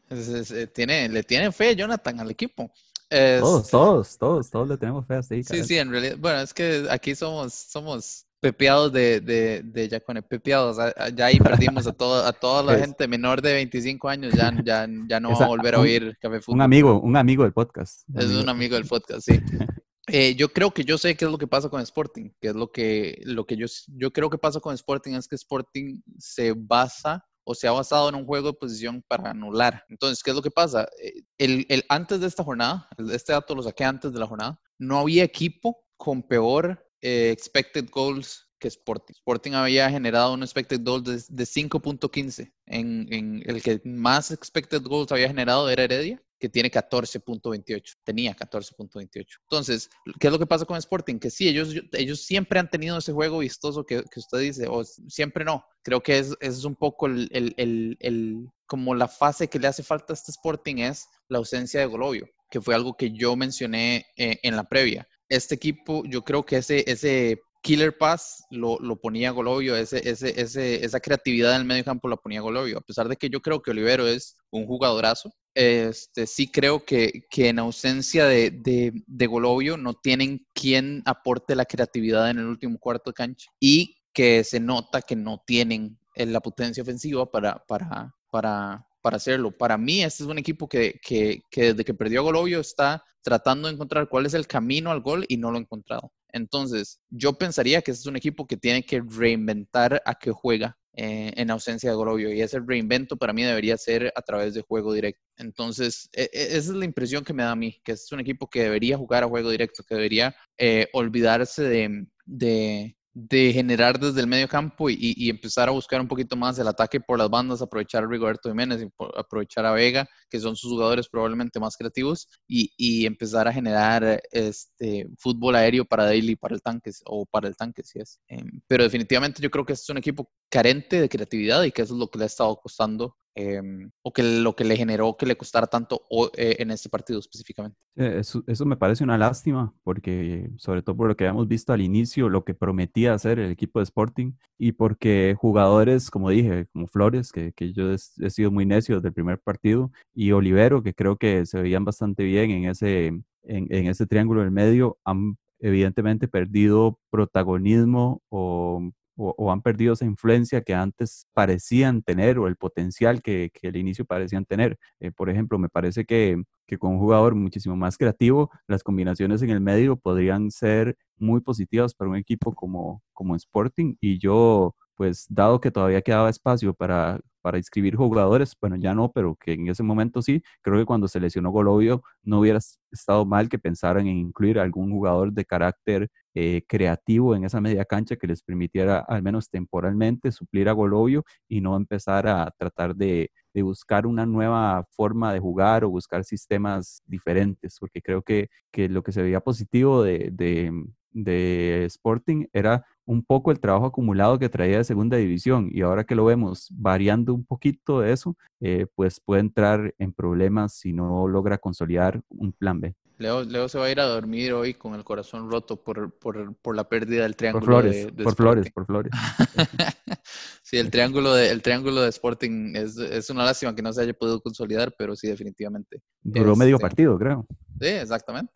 Eh, tiene, le tiene fe Jonathan al equipo. todos, este todos, todos, todos le tenemos fe así. Sí, sí, en realidad, bueno, es que aquí somos, somos pepeados de, de, de Yacone, pepeados, ya ahí perdimos a, todo, a toda la gente menor de 25 años, ya, ya, ya no va a volver a oír Café Fútbol. Un amigo, un amigo del podcast. es un amigo del podcast, sí. Eh, yo creo que yo sé qué es lo que pasa con Sporting, que es lo que, lo que yo, yo creo que pasa con Sporting es que Sporting se basa o se ha basado en un juego de posición para anular. Entonces, ¿qué es lo que pasa? Eh, el, el, antes de esta jornada, este dato lo saqué antes de la jornada, no había equipo con peor eh, expected goals que Sporting. Sporting había generado un expected goals de, de 5.15. En, en, el que más expected goals había generado era Heredia que tiene 14.28, tenía 14.28. Entonces, ¿qué es lo que pasa con Sporting? Que sí, ellos, ellos siempre han tenido ese juego vistoso que, que usted dice, o siempre no. Creo que es, es un poco el, el, el, como la fase que le hace falta a este Sporting es la ausencia de Golovio, que fue algo que yo mencioné eh, en la previa. Este equipo, yo creo que ese, ese killer pass lo, lo ponía Golovio, ese, ese, ese, esa creatividad en el medio campo la ponía Golovio, a pesar de que yo creo que Olivero es un jugadorazo, este, sí creo que, que en ausencia de, de, de, Golovio no tienen quien aporte la creatividad en el último cuarto de cancha y que se nota que no tienen la potencia ofensiva para, para, para, para hacerlo. Para mí, este es un equipo que, que, que desde que perdió a Golovio está tratando de encontrar cuál es el camino al gol y no lo ha encontrado. Entonces, yo pensaría que es un equipo que tiene que reinventar a qué juega eh, en ausencia de Golovio y ese reinvento para mí debería ser a través de juego directo. Entonces, e, e, esa es la impresión que me da a mí, que es un equipo que debería jugar a juego directo, que debería eh, olvidarse de, de generar desde el medio campo y, empezar a buscar un poquito más el ataque por las bandas, aprovechar a Rigoberto Jiménez, aprovechar a Vega, que son sus jugadores probablemente más creativos, y, empezar a generar este fútbol aéreo para Daily, para el tanque, o para el tanque, si es. Em, pero definitivamente yo creo que es un equipo carente de creatividad y que eso es lo que le ha estado costando Em, o que lo que le generó que le costara tanto eh, en este partido específicamente. Eso, eso, me parece una lástima, porque sobre todo por lo que habíamos visto al inicio, lo que prometía hacer el equipo de Sporting, y porque jugadores, como dije, como Flores, que, que yo he, sido muy necio desde el primer partido, y Olivero, que creo que se veían bastante bien en ese, en, en ese triángulo del medio, han evidentemente perdido protagonismo o o, han perdido esa influencia que antes parecían tener o el potencial que, que al inicio parecían tener. Eh, por ejemplo, me parece que, que con un jugador muchísimo más creativo, las combinaciones en el medio podrían ser muy positivas para un equipo como, como Sporting y yo pues dado que todavía quedaba espacio para, para inscribir jugadores, bueno, ya no, pero que en ese momento sí, creo que cuando se lesionó Golovio no hubiera estado mal que pensaran en incluir algún jugador de carácter eh, creativo en esa media cancha que les permitiera al menos temporalmente suplir a Golovio y no empezar a tratar de, buscar una nueva forma de jugar o buscar sistemas diferentes, porque creo que, lo que se veía positivo de Sporting era un poco el trabajo acumulado que traía de segunda división y ahora que lo vemos variando un poquito de eso, eh, pues puede entrar en problemas si no logra consolidar un plan B. Leo, Leo se va a ir a dormir hoy con el corazón roto por, por, por la pérdida del triángulo por flores, de, por flores, por flores. sí, el triángulo de, el triángulo de Sporting es, es, una lástima que no se haya podido consolidar, pero sí, definitivamente. Duró medio este, partido, creo. Sí, exactamente.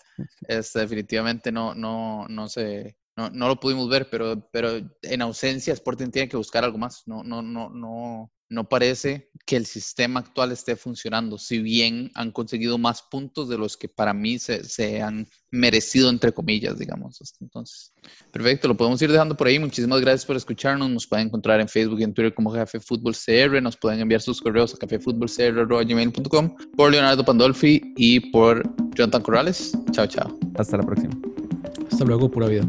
Este, definitivamente no, no, no se no, no, lo pudimos ver, pero, pero en ausencia Sporting tiene que buscar algo más. No, no, no, no, no parece que el sistema actual esté funcionando, si bien han conseguido más puntos de los que para mí se, se, han merecido, entre comillas, digamos, hasta entonces. Perfecto, lo podemos ir dejando por ahí. Muchísimas gracias por escucharnos. Nos pueden encontrar en Facebook y en Twitter como Café Fútbol CR. Nos pueden enviar sus correos a cafefutbolcr.gmail.com por Leonardo Pandolfi y por Jonathan Corrales. Chao, chao. Hasta la próxima. Hasta luego, pura vida.